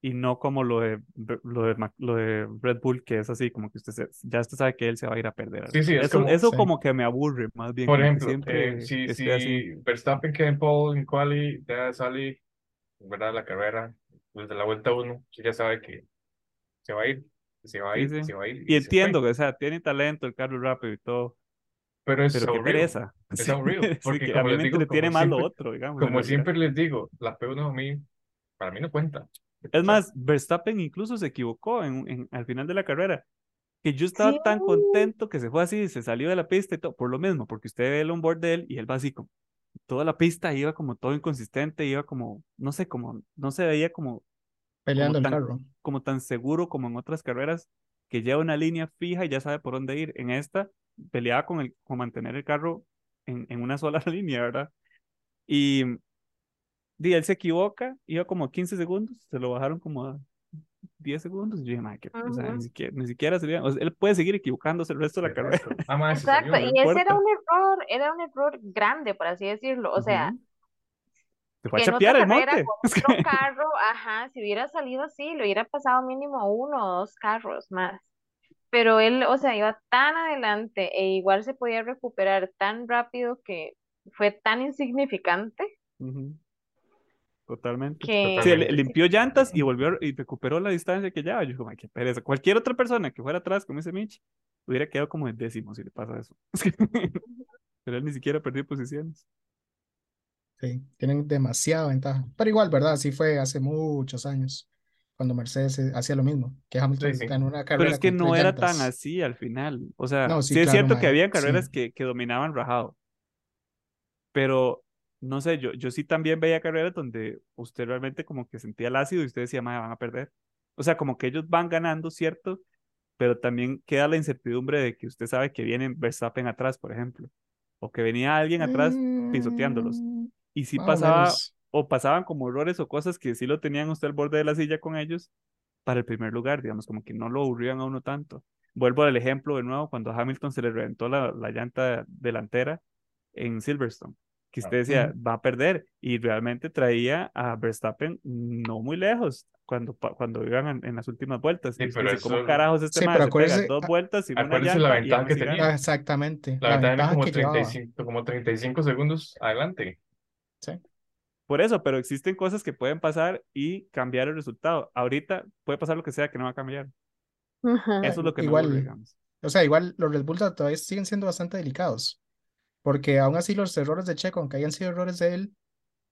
y no como lo de, lo de, lo de Red Bull, que es así, como que usted se- ya usted sabe que él se va a ir a perder. Sí, sí, es eso como- eso sí. como que me aburre más bien. Por que ejemplo, siempre eh, si, si. Verstappen queda en pole, en quali, ya sale, ¿verdad? La carrera, desde la vuelta uno, sí ya sabe que se va a ir, se va a Sí, ir, sí. se va a ir. Y fue. entiendo que, o sea, tiene talento, el carro es rápido y todo, Pero es pero qué pereza. Es Sí, aburrido, sí, porque que a como mí les me digo, como más lo otro, digamos. Como siempre les digo, la P1 a mí, para mí no cuenta. Es más, Verstappen incluso se equivocó en, en- al final de la carrera. Que yo estaba tan Sí. contento que se fue así, se salió de la pista y todo, por lo mismo, porque usted ve el onboard de él y él va así como, toda la pista iba como todo inconsistente, iba como, no sé, como, no se veía como, Peleando el tan- carro. como tan seguro como en otras carreras, que lleva una línea fija y ya sabe por dónde ir. En esta, peleaba con, el, con mantener el carro en, en una sola línea, ¿verdad? Y, di, él se equivoca, iba como a 15 segundos, se lo bajaron como a 10 segundos. Y yo dije, "Mae, que, o sea, ni siquiera, ni siquiera se le- o sea, él puede seguir equivocándose el resto de la carrera. Ah, Exacto, y ese era un error, era un error grande, por así decirlo. O sea, Ujú. Se fue a en otra chapear el carrera monte. con otro carro, ajá, si hubiera salido así, le hubiera pasado mínimo uno o dos carros más. Pero él, o sea, iba tan adelante e igual se podía recuperar tan rápido que fue tan insignificante Ujú. Totalmente. que Sí, Totalmente. limpió llantas y volvió y recuperó la distancia que llevaba. Yo "Mae, qué pereza. Cualquier otra persona que fuera atrás, como ese Mitch, hubiera quedado como en décimo si le pasa eso. Pero él ni siquiera perdió posiciones. Sí, tienen demasiada ventaja. Pero igual, ¿verdad? Así fue hace muchos años, cuando Mercedes eh, hacía lo mismo, que Hamilton Sí, sí. ganó una Pero carrera es que no era llantas. tan así al final. O sea, No, sí, sí, es claro, cierto que mae, había sí. carreras que, que dominaban rajado. Pero, no sé, yo, yo sí también veía carreras donde usted realmente como que sentía el ácido y usted decía, "Mae, van a perder. O sea, como que ellos van ganando, ¿cierto? Pero también queda la incertidumbre de que usted sabe que viene Verstappen atrás, por ejemplo. O que venía alguien atrás pisoteándolos. Mm, Y sí más o pasaba, menos. o pasaban como errores o cosas que sí lo tenían usted al borde de la silla con ellos para el primer lugar, digamos, como que no lo aburrían a uno tanto. Vuelvo al ejemplo de nuevo, cuando a Hamilton se le reventó la, la llanta delantera en Silverstone, que usted decía, va a perder, y realmente traía a Verstappen no muy lejos cuando, cuando iban en, en las últimas vueltas. Sí, Y pero dice, ¿cómo eso- carajos este Sí, pero se dos vueltas sin una la llanta y ventaja que tenía. gana? Ah, exactamente, La la ventaja era ventaja como que llevaba. 35, como 35 segundos adelante. Sí. Por eso, pero existen cosas que pueden pasar y cambiar el resultado. Ahorita puede pasar lo que sea que no va a cambiar. Ujú. Eso es lo que me Igual- aburre, digamos. O sea, igual los Red Bull todavía siguen siendo bastante delicados, porque aún así los errores de Checo, aunque hayan sido errores de él,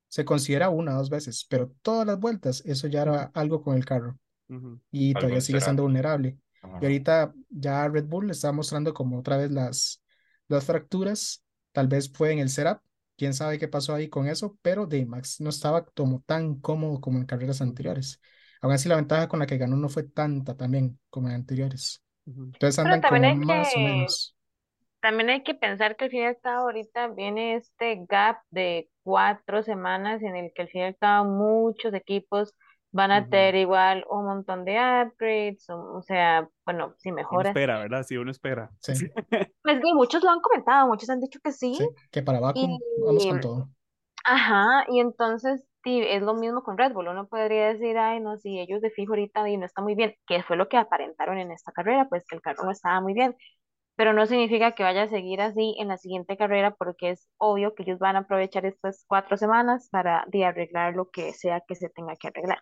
se considera una o dos veces, pero todas las vueltas, eso ya era algo con el carro Ujú. y Algo todavía sigue será. siendo vulnerable. Ajá. Y ahorita ya Red Bull está mostrando como otra vez las, las fracturas, tal vez fue en el setup, quién sabe qué pasó ahí con eso, pero de Max no estaba como tan cómodo como en carreras anteriores. Aún así la ventaja con la que ganó no fue tanta también como en anteriores. Ujú. Entonces Pero andan como más o que- menos. También hay que pensar que al fin y al cabo ahorita viene este gap de cuatro semanas en el que al fin y al cabo muchos equipos van a tener igual un montón de upgrades, o, o sea, bueno, si Uno mejoras. espera, ¿verdad? Sí, uno espera. Sí, Pues muchos lo han comentado, muchos han dicho que sí. sí, que para Baku vamos con Y- todo. Ajá, y entonces sí, es lo mismo con Red Bull. Uno podría decir, ay, no, si ellos de fijo ahorita y no está muy bien, que fue lo que aparentaron en esta carrera, pues que el carro no estaba muy bien. Pero no significa que vaya a seguir así en la siguiente carrera, porque es obvio que ellos van a aprovechar estas cuatro semanas para de arreglar lo que sea que se tenga que arreglar.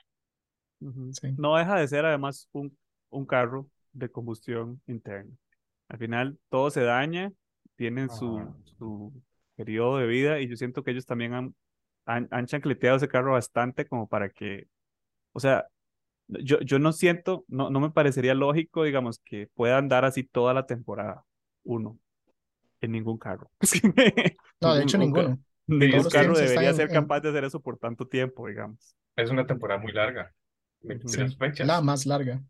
Sí. No deja de ser además un, un carro de combustión interna. Al final todo se daña, tienen su, su periodo de vida y yo siento que ellos también han, han, han chancleteado ese carro bastante como para que, o sea, yo, yo no siento, no, no me parecería lógico, digamos, que pueda andar así toda la temporada, uno, en ningún carro. No, de hecho ninguno. Ningún carro debería ser en- capaz de hacer eso por tanto tiempo, digamos. Es una temporada muy larga. 23 Sí, fechas. la más larga.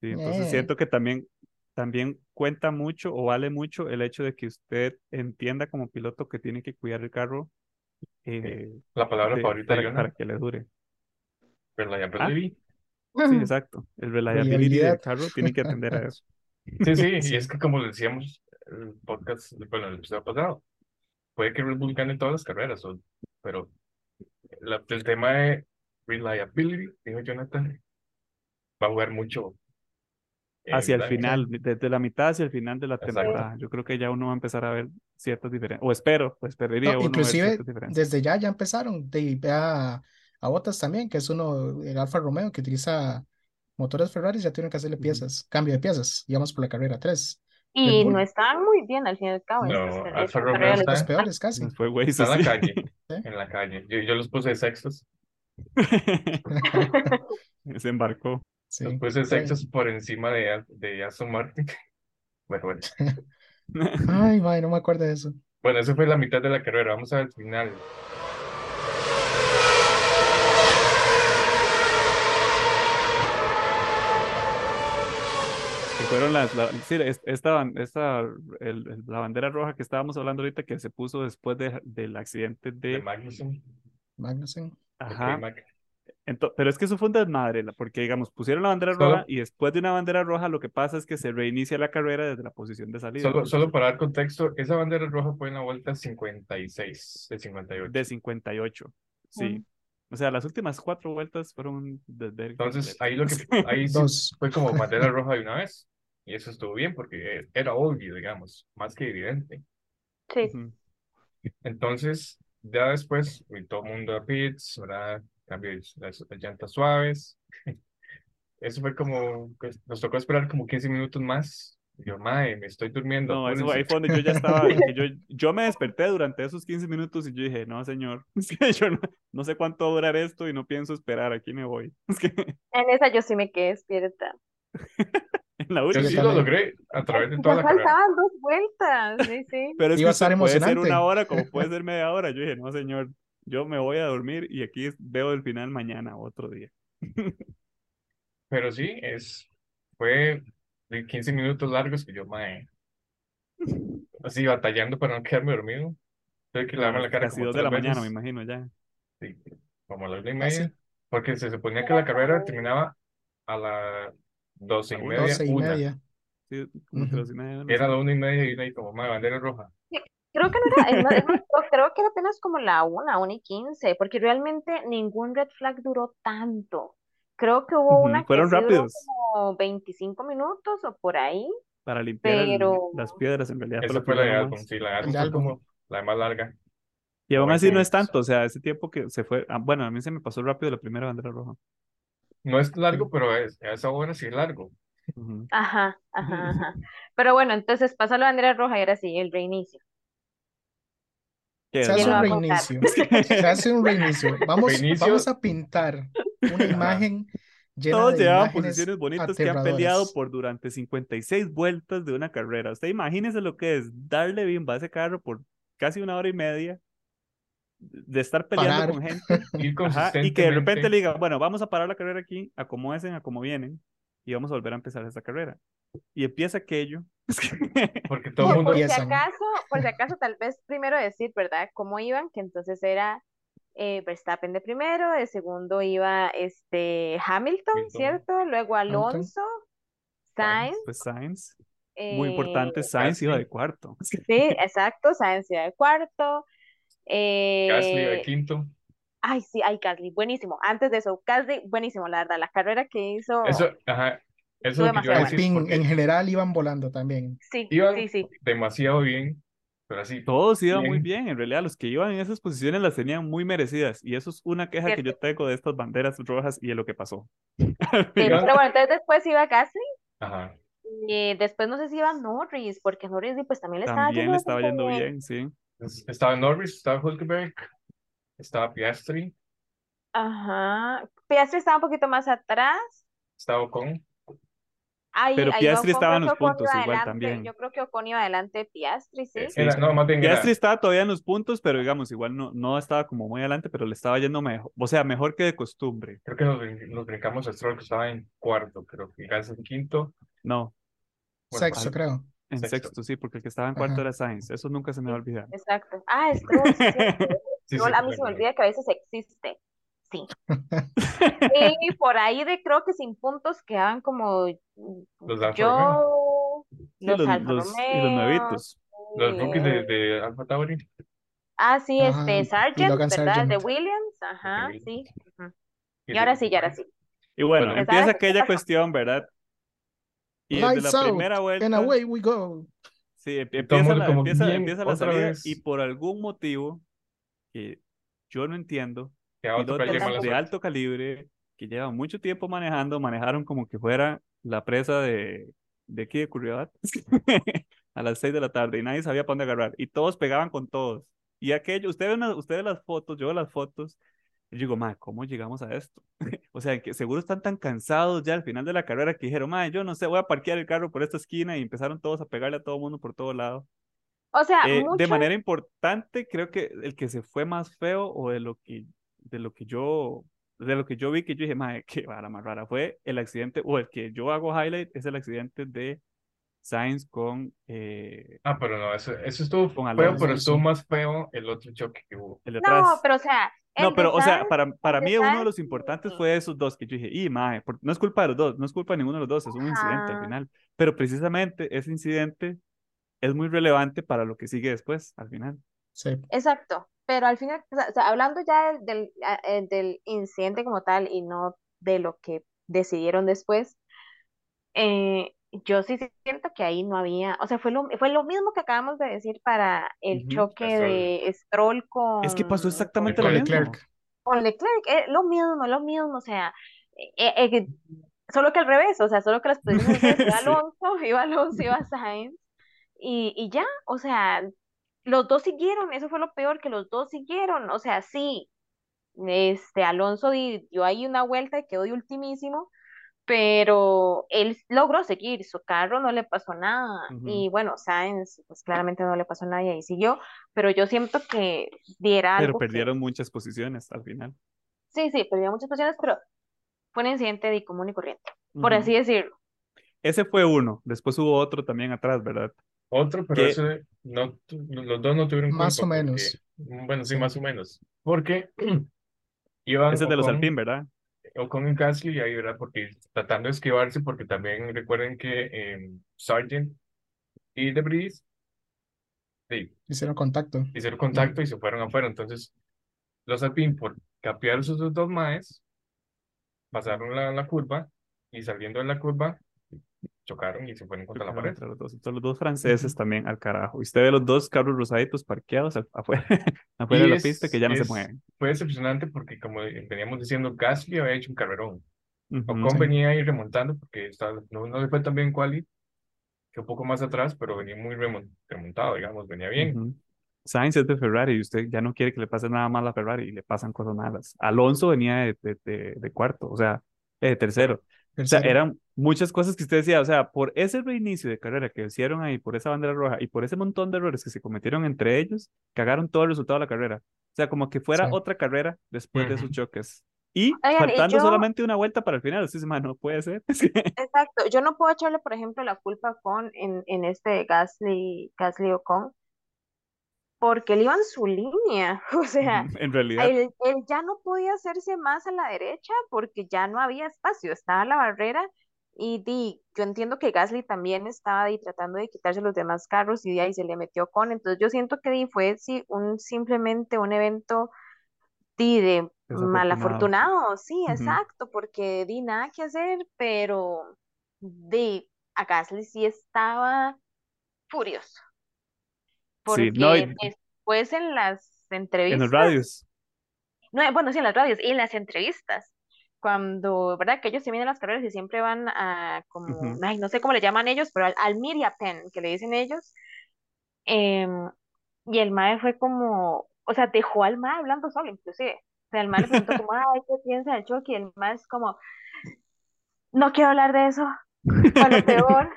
Sí, entonces Eh. siento que también, también cuenta mucho o vale mucho el hecho de que usted entienda como piloto que tiene que cuidar el carro eh, La palabra de- favorita para, de para que le dure. reliability. Sí, exacto. El reliability del carro tiene que atender a eso. Sí, sí, Sí. y es que como decíamos el podcast, bueno, el episodio pasado, puede que Red Bull gane todas las carreras, o- pero la- el tema de reliability, dijo Jonathan, va a jugar mucho. en Hacia el final, desde la mitad hacia el final de la Exacto. temporada. Yo creo que ya uno va a empezar a ver ciertas diferencias. O espero, pues esperaría No, uno ver inclusive diferencias. desde ya ya empezaron. De, a, a Bottas también, que es uno, el Alfa Romeo, que utiliza motores Ferrari, ya tienen que hacerle piezas, cambio de piezas, digamos por la carrera 3. Y no estaban muy bien al fin y al cabo. No, Alfa Romeo está- Los peores casi. Fue güey, Está en sí. la calle, en la calle. Yo, yo los puse de sextos Se embarcó. Sí. Después el fue- sexo por encima de, de Aston Martin. Bueno, bueno. Ay, mae, no me acuerdo de eso. Bueno, eso fue la mitad de la carrera. Vamos al final. Fueron las, la, sí, esta, el- la bandera roja que estábamos hablando ahorita que se puso después de, del accidente De de, Magnussen. Magnussen. ajá, pero es que eso fue un desmadre, porque digamos, pusieron la bandera Solo- roja y después de una bandera roja lo que pasa es que se reinicia la carrera desde la posición de salida. Solo, solo para dar contexto, esa bandera roja fue en la vuelta 56 de 58. de 58, sí. O sea, las últimas cuatro vueltas fueron desvergue Entonces, ahí lo que ahí sí fue como bandera roja de una vez. Y eso estuvo bien porque era obvio, digamos, más que evidente. Sí. Entonces, ya después, todo el mundo a pits, ¿verdad? Cambio de las, las llantas suaves. Eso fue como, pues, nos tocó esperar como 15 minutos más. Yo, mae, me estoy durmiendo. No, eso apúrense". ahí fue donde yo ya estaba, que yo, yo me desperté durante esos 15 minutos y yo dije, no, señor, es que yo no, no sé cuánto va a durar esto y no pienso esperar, aquí me voy. Es que En esa yo sí me quedé despierta. En la Yo última, sí lo logré a través de toda la carrera. faltaban dos vueltas, sí, sí. pero es Iba que a estar eso puede ser emocionante. una hora como puede ser media hora. Yo dije, no, señor, yo me voy a dormir y aquí veo el final mañana, otro día. Pero sí, es, fue de 15 minutos largos que yo, mae, así batallando para no quedarme dormido. Tuve que lavarme la cara Casi como dos de la tres mañana, me veces. imagino ya. Sí, como a la una y Ah, media, porque se suponía que la carrera terminaba a las doce y media, Doce y una. media. Sí, como los y media, no Era la una y media y una y como, mae, bandera roja. Creo que no era, es más, más, creo- que era apenas como la una, una y quince, porque realmente ningún red flag duró tanto. Creo que hubo una que Fueron sí duró rápidos como 25 minutos o por ahí, para limpiar el- las piedras, en realidad Esa lo que fue la de más. sí, la de fue como la más larga. Y aún así 20 no es tanto, o sea, ese tiempo que se fue, ah, bueno, a mí se me pasó rápido la primera bandera roja. No es largo, pero es, a esa hora sí es largo. Ajá, ajá, ajá. Pero bueno, entonces pasa la bandera roja y ahora sí, el reinicio. ¿Qué Se es, ¿Quién hace un a reinicio. Se hace un reinicio. Vamos, Reinicio. vamos a pintar una imagen llena Todos de llevaban posiciones bonitas que han peleado por durante 56 vueltas de una carrera. Usted imagínese lo que es darle bimba a ese carro por casi una hora y media de estar peleando Parar. con gente ajá, y que de repente le digan, bueno, vamos a parar la carrera aquí, acomódense a como vienen y vamos a volver a empezar esta carrera. Y empieza aquello. Porque todo el mundo, Por si acaso, por si acaso, tal vez primero decir, ¿verdad? ¿Cómo iban? Que entonces era eh, Verstappen de primero, de segundo iba este Hamilton, Hamilton. ¿cierto? Luego. Alonso, Sainz, Pues Sainz, muy eh, importante, Sainz iba de cuarto. sí, exacto, Sainz iba de cuarto. Gasly de eh, quinto. ay, sí, ay, Gasly, buenísimo. Antes de eso, Gasly, buenísimo, la verdad, la carrera que hizo, Eso, ajá, eso es lo que yo decir, porque en general iban volando también. sí, iban sí, sí. demasiado bien, pero así, Todos iban muy Bien. en realidad los que iban en esas posiciones las tenían muy merecidas y eso es una queja que yo tengo de estas banderas rojas y de lo que pasó. Sí, pero bueno, entonces después iba Gasly ajá, y después no sé si iba Norris, porque Norris pues también le estaba También yendo le estaba yendo bien. bien, sí. Estaba Norris, estaba Hulkenberg, estaba Piastri, Ajá. Piastri estaba un poquito más atrás. estaba Ocon, Ahí, Pero Piastri estaba en los puntos igual adelante. también. Yo creo que Ocon iba adelante de Piastri, sí. Sí, era, sí. no, más bien era, Piastri estaba todavía en los puntos, pero digamos, igual no, no estaba como muy adelante, pero le estaba yendo mejor, o sea, mejor que de costumbre. creo que nos, nos brincamos a Stroll, que estaba en cuarto, creo que Gasly en quinto, No, bueno, Sexto, creo. En Sexto. sexto, sí, porque el que estaba en cuarto Ajá. era Sainz, eso nunca se me va a olvidar. Exacto. Ah, sí, cierto. sí, Stroll, sí, a mí se me claro. olvida que a veces existe. Sí. Y por ahí de creo que sin puntos quedaban como Los Alfa yo, Sí, los los, Alfa los- y los nuevitos. Los rookies de, eh, de Alfa Tauri, Ah, sí, Ajá, este, Sargent, ¿verdad? De Sargent. Williams, ajá, sí. y ahora de- sí, y ahora sí. Y bueno, Bueno, empieza ¿sabes qué aquella cuestión, ¿verdad? Y desde la out primera and vuelta, away we go. sí, em- empieza la, empieza, bien, empieza la salida vez. y por algún motivo que yo no entiendo, que de suerte. alto calibre que llevan mucho tiempo manejando, manejaron como que fuera la presa de, de aquí de Curridabat a las 6 de la tarde y nadie sabía para dónde agarrar y todos pegaban con todos. Y aquello, usted ve, una- usted ve las fotos, yo las fotos Y yo digo, ma, ¿cómo llegamos a esto? o sea, que seguro están tan cansados ya al final de la carrera que dijeron, ma, yo no sé, voy a parquear el carro por esta esquina y empezaron todos a pegarle a todo el mundo por todo lado. O sea, Eh, mucho... de manera importante, creo que el que se fue más feo o de lo que, de lo que yo, de lo que yo vi que yo dije, madre, qué vara más rara, fue el accidente, o el que yo hago highlight, es el accidente de Sainz con eh, Ah, pero no, eso, eso estuvo Con feo, Alonso, pero estuvo más feo el otro choque que hubo. el de No, atrás. pero o sea, No, pero, o sea, para, para mí uno de los importantes fue esos dos que yo dije, y mae, por- no es culpa de los dos, no es culpa de ninguno de los dos, es un incidente al Ajá. final. Pero precisamente ese incidente es muy relevante para lo que sigue después, al final. Sí. Exacto, pero al final, o sea, hablando ya del, del, a- eh, del incidente como tal y no de lo que decidieron después, eh, yo sí siento que ahí no había, o sea, fue lo, fue lo mismo que acabamos de decir para el choque Stroll. de Stroll con, Es que pasó exactamente con lo Leclerc. mismo. Con Leclerc, eh, lo mismo, lo mismo, o sea, eh, eh, solo que al revés, o sea, solo que las posiciones iba Sí. Alonso, iba Alonso, iba Sainz, y, y ya, o sea, los dos siguieron, eso fue lo peor, que los dos siguieron, o sea, sí, este, Alonso di- dio ahí una vuelta y quedó de ultimísimo, pero él logró seguir, su carro no le pasó nada, y bueno, Sainz, pues claramente no le pasó nada y ahí siguió, pero yo siento que diera Pero algo que- perdieron muchas posiciones al final. Sí, sí, perdió muchas posiciones, pero fue un incidente de común y corriente, por así decirlo. Ese fue uno. Después hubo otro también atrás, ¿verdad? Otro, pero Que- ese no, los dos no tuvieron Más o menos. porque- bueno, sí, más o menos. Porque iban Ese es de los Ocon- Alpine, ¿verdad? Ocon y ahí, ¿verdad? Porque tratando de esquivarse, porque también recuerden que eh, Sargent y Debris sí, Hicieron contacto. hicieron contacto y se fueron afuera. Entonces, los Alpine, por capear sus dos maes, pasaron la, la curva y saliendo de la curva, chocaron y se fueron contra la pared. entre los dos. Los dos franceses Ujú. también al carajo. Y usted ve los dos carros rosaditos parqueados afuera, afuera de la es- pista que ya no se es- mueven. Fue decepcionante porque, como veníamos diciendo, Gasly había hecho un carrerón. Ujú. Ocon sí. venía ahí remontando porque estaba, no, no le fue tan bien quali, que un poco más atrás, pero venía muy remon- remontado, digamos, venía bien. Ujú. Sainz es de Ferrari y usted ya no quiere que le pase nada mal a Ferrari y le pasan cosas malas. Alonso venía de, de, de- de cuarto, o sea, eh, de tercero. O sea, eran muchas cosas que usted decía, o sea, por ese reinicio de carrera que hicieron ahí, por esa bandera roja y por ese montón de errores que se cometieron entre ellos, cagaron todo el resultado de la carrera. O sea, como que fuera Sí. otra carrera después de esos Ujú. choques. Y Oigan, y faltando yo- solamente una vuelta para el final, usted dice, "Ma, no puede ser. Exacto, yo no puedo echarle, por ejemplo, la culpa con en, en este Gasly, Gasly Ocon, porque él iba en su línea, o sea, Ujú, En realidad, él, él ya no podía hacerse más a la derecha porque ya no había espacio, estaba la barrera y di, yo entiendo que Gasly también estaba di, tratando de quitarse los demás carros y de ahí se le metió con, entonces yo siento que di, fue sí, un, simplemente un evento di, de malafortunado, sí, exacto, porque di nada que hacer, pero di, a Gasly sí estaba furioso, Sí, porque no, y- después en las en entrevistas los radios. no, eh, bueno, sí, en las radios y en las entrevistas. Cuando, ¿verdad? Que ellos se vienen a las carreras y siempre van a como, ay, no sé cómo le llaman ellos, pero al, al media pen, que le dicen ellos. em, y el mae fue como, o sea, dejó al mae hablando solo, inclusive. O sea, el mae le preguntó como, ay, ¿qué piensa del choque? Y el mae es como, no quiero hablar de eso, fue lo peor.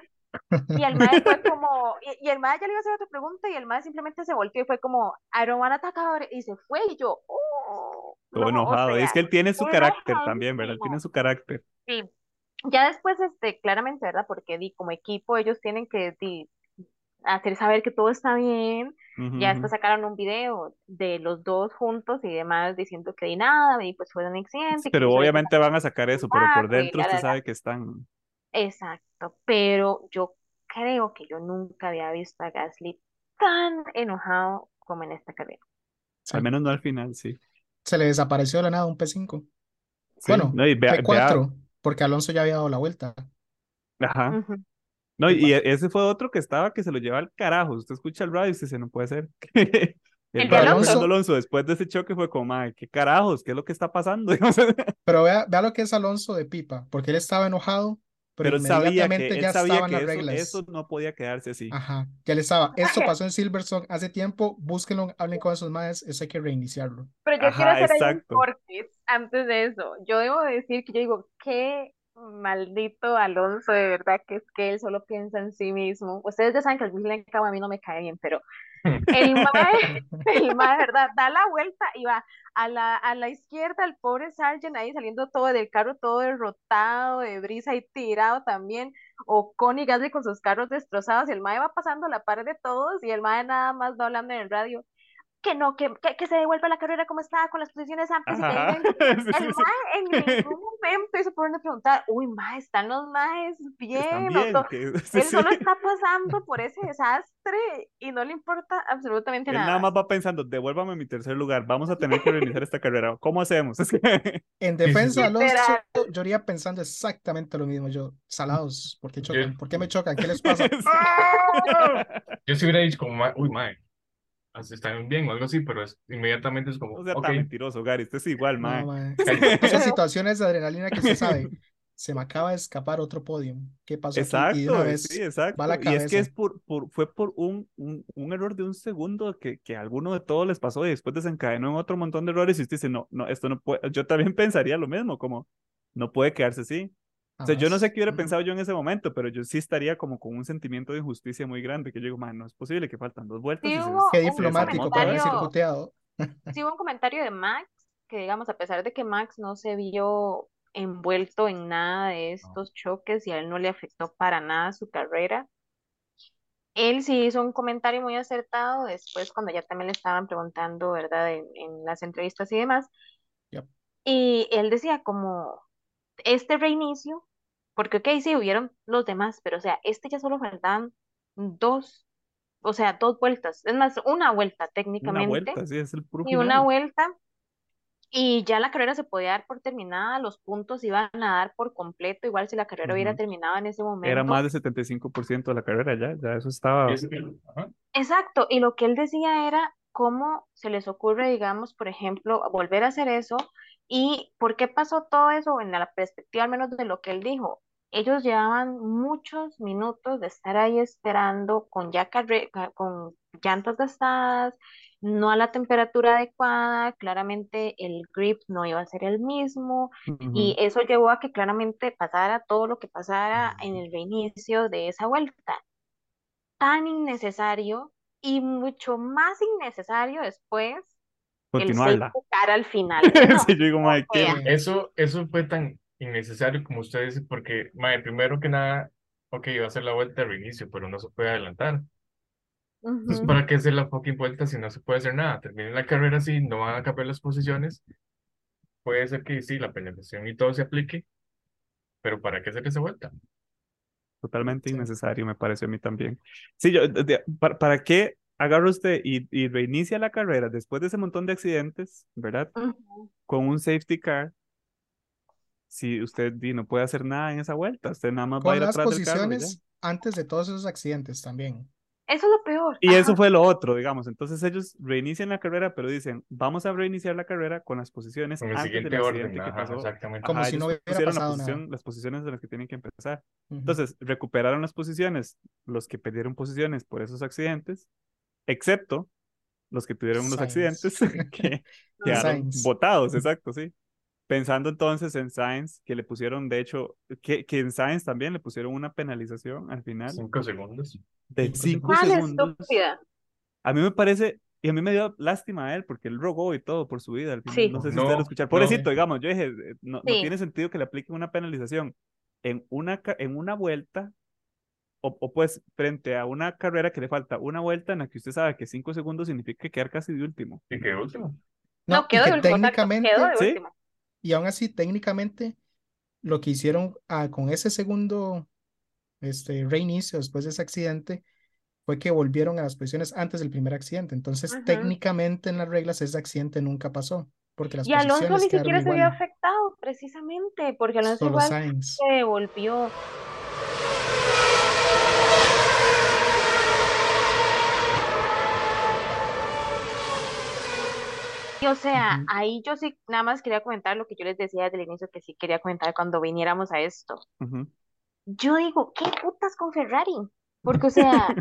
Y el mae fue como, y, y el mae ya le iba a hacer otra pregunta y el mae simplemente se volteó y fue como, I don't wanna it", y se fue y yo, oh, Todo no, o enojado. Y es que él tiene su carácter también, ¿verdad? Él tiene su carácter. Sí. Ya después, este, claramente, ¿verdad? Porque di, como equipo ellos tienen que di, hacer saber que todo está bien. Ya después sacaron un video de los dos juntos y demás diciendo que di nada y pues fue un accidente. Pero obviamente van a sacar eso, pero por dentro usted sabe que están. Exacto, pero yo creo que yo nunca había visto a Gasly tan enojado como en esta carrera. Al menos no al final, sí. Se le desapareció de la nada un P5. Sí, Bueno, no, y vea- vea- P4, porque Alonso ya había dado la vuelta. Ajá. No, ¿Qué y ese fue otro que estaba que se lo lleva al carajo. Usted escucha el radio y usted dice, no puede ser. El El de Alonso. Alonso, después de ese choque, fue como, "Mae, ¿qué carajos? ¿Qué es lo que está pasando? Pero vea, vea lo que es Alonso de pipa, porque él estaba enojado Pero él sabía que, él ya sabía estaban que las eso, reglas. eso no podía quedarse así. Ajá, ya le estaba. Esto pasó en Silverstone hace tiempo, búsquenlo, hablen con esos maes, eso hay que reiniciarlo. Pero yo quiero Ajá, hacer ahí un exacto. corte antes de eso. Yo debo decir que yo digo, qué maldito Alonso, de verdad, que es que él solo piensa en sí mismo. Ustedes ya saben que el William Cabo a mí no me cae bien, pero el mae, el mae, ¿verdad? Da la vuelta y va a la, a la izquierda, el pobre Sargent ahí saliendo todo del carro, todo derrotado, de brisa y tirado también. O Connie Gasly con sus carros destrozados y el mae va pasando a la par de todos y el mae nada más va hablando en el radio. Que no, que, que, que se devuelva la carrera como estaba con las posiciones amplias y que. Sí, El sí. mae en ningún momento se ponen a preguntar, uy, mae, están los maes bien, o bien. to- que- sí, él sí. solo está pasando por ese desastre y no le importa absolutamente Él nada. nada más va pensando, devuélvame mi tercer lugar, vamos a tener que reiniciar esta carrera. ¿Cómo hacemos? Es que- En defensa de Alonso, yo iría pensando exactamente lo mismo. Yo, salados, ¿por qué chocan? ¿Por qué me chocan? ¿Qué les pasa? Yo si hubiera dicho como, "Ma- uy, mae, están bien o algo así, pero es, inmediatamente es como, sea tan mentiroso, Gary, usted es igual, No, mae. Esas situaciones de adrenalina que usted sabe, se me acaba de escapar otro podium. ¿Qué pasó? Y una Exacto, vez sí, exacto. va la Y es que es por, por, fue por un, un, un error de un segundo que, que a alguno de todos les pasó y después desencadenó en otro montón de errores y usted dice, no, no, esto no puede, yo también pensaría lo mismo, como, no puede quedarse así. O sea, yo no sé qué hubiera pensado yo en ese momento, pero yo sí estaría como con un sentimiento de injusticia muy grande, que yo digo, man, no es posible que faltan dos vueltas Sí y se, hubo Qué un diplomático para haber comentario- circuiteado. Sí hubo un comentario de Max, que digamos, a pesar de que Max no se vio envuelto en nada de estos choques y a él no le afectó para nada su carrera, él sí hizo un comentario muy acertado después cuando ya también le estaban preguntando, ¿verdad?, en, en las entrevistas y demás. Yep. Y él decía como, este reinicio, porque ok, sí, hubieron los demás, pero o sea, este ya solo faltaban dos, o sea, dos vueltas, es más, una vuelta una técnicamente vuelta, sí, es el puro y una vuelta y ya la carrera se podía dar por terminada, los puntos iban a dar por completo, igual si la carrera hubiera terminado en ese Era momento. más del 75% de la carrera ya, ya eso estaba. Es-. Exacto, y lo que él decía era cómo se les ocurre, digamos, por ejemplo, volver a hacer eso y por qué pasó todo eso en la perspectiva al menos de lo que él dijo. Ellos llevaban muchos minutos de estar ahí esperando con ya con llantas gastadas, no a la temperatura adecuada, claramente el grip no iba a ser el mismo y Ujú. eso llevó a que claramente pasara todo lo que pasara en el reinicio de esa vuelta tan innecesario y mucho más innecesario después el Continuarla. safety car al final. No, Sí, yo digo, sea, Eso, eso fue tan innecesario como usted dice, porque, mae, primero que nada, ok, iba a hacer la vuelta de reinicio, pero no se puede adelantar. Entonces. ¿para qué hacer la fucking vuelta si no se puede hacer nada? Terminen la carrera así, no van a cambiar las posiciones. Puede ser que sí, la penalización y todo se aplique, pero ¿para qué hacer esa vuelta? Totalmente Sí. innecesario, me pareció a mí también. Sí, yo, de- ¿para, para qué agarra usted y, y reinicia la carrera después de ese montón de accidentes, ¿verdad? Con un safety car, si usted no puede hacer nada en esa vuelta, usted nada más va a Con ir las atrás del carro y ya. posiciones antes de todos esos accidentes también. Eso es lo peor. Y eso fue lo otro, digamos. Entonces ellos reinician la carrera, pero dicen, vamos a reiniciar la carrera con las posiciones Con el antes del orden, accidente que ajá, pasó. exactamente. Como Ajá, si no hubiera pusieron la pasado nada. posición, las posiciones en las que tienen que empezar. Ujú. Entonces, recuperaron las posiciones, los que perdieron posiciones por esos accidentes, excepto los que tuvieron los Sainz. accidentes que quedaron Sainz. botados, exacto, sí. Pensando entonces en Sainz, que le pusieron, de hecho, que, que en Sainz también le pusieron una penalización al final Cinco segundos. de Cinco cinco ¿Cuál segundos. estúpida? A mí me parece, y a mí me dio lástima a él, porque él rogó y todo por su vida al final. Sí. No sé si No, ustedes lo escucharon. no. Pobrecito, digamos, yo dije, eh, no, no Sí. tiene sentido que le apliquen una penalización en una, en una vuelta, o, o pues frente a una carrera que le falta una vuelta en la que usted sabe que cinco segundos significa quedar casi de último. Y que último. No, No, quedó que de último, técnicamente, quedó de ¿Sí? Y aún así, técnicamente, lo que hicieron ah, con ese segundo este, reinicio después de ese accidente fue que volvieron a las posiciones antes del primer accidente. Entonces, técnicamente en las reglas ese accidente nunca pasó, porque las Y Alonso ni siquiera se vio afectado, precisamente, porque Alonso Solo igual Sainz. se devolvió. Y o sea, Ujú. ahí yo sí nada más quería comentar lo que yo les decía desde el inicio que sí quería comentar cuando viniéramos a esto. Ujú. yo digo, ¿qué putas con Ferrari? Porque, o sea,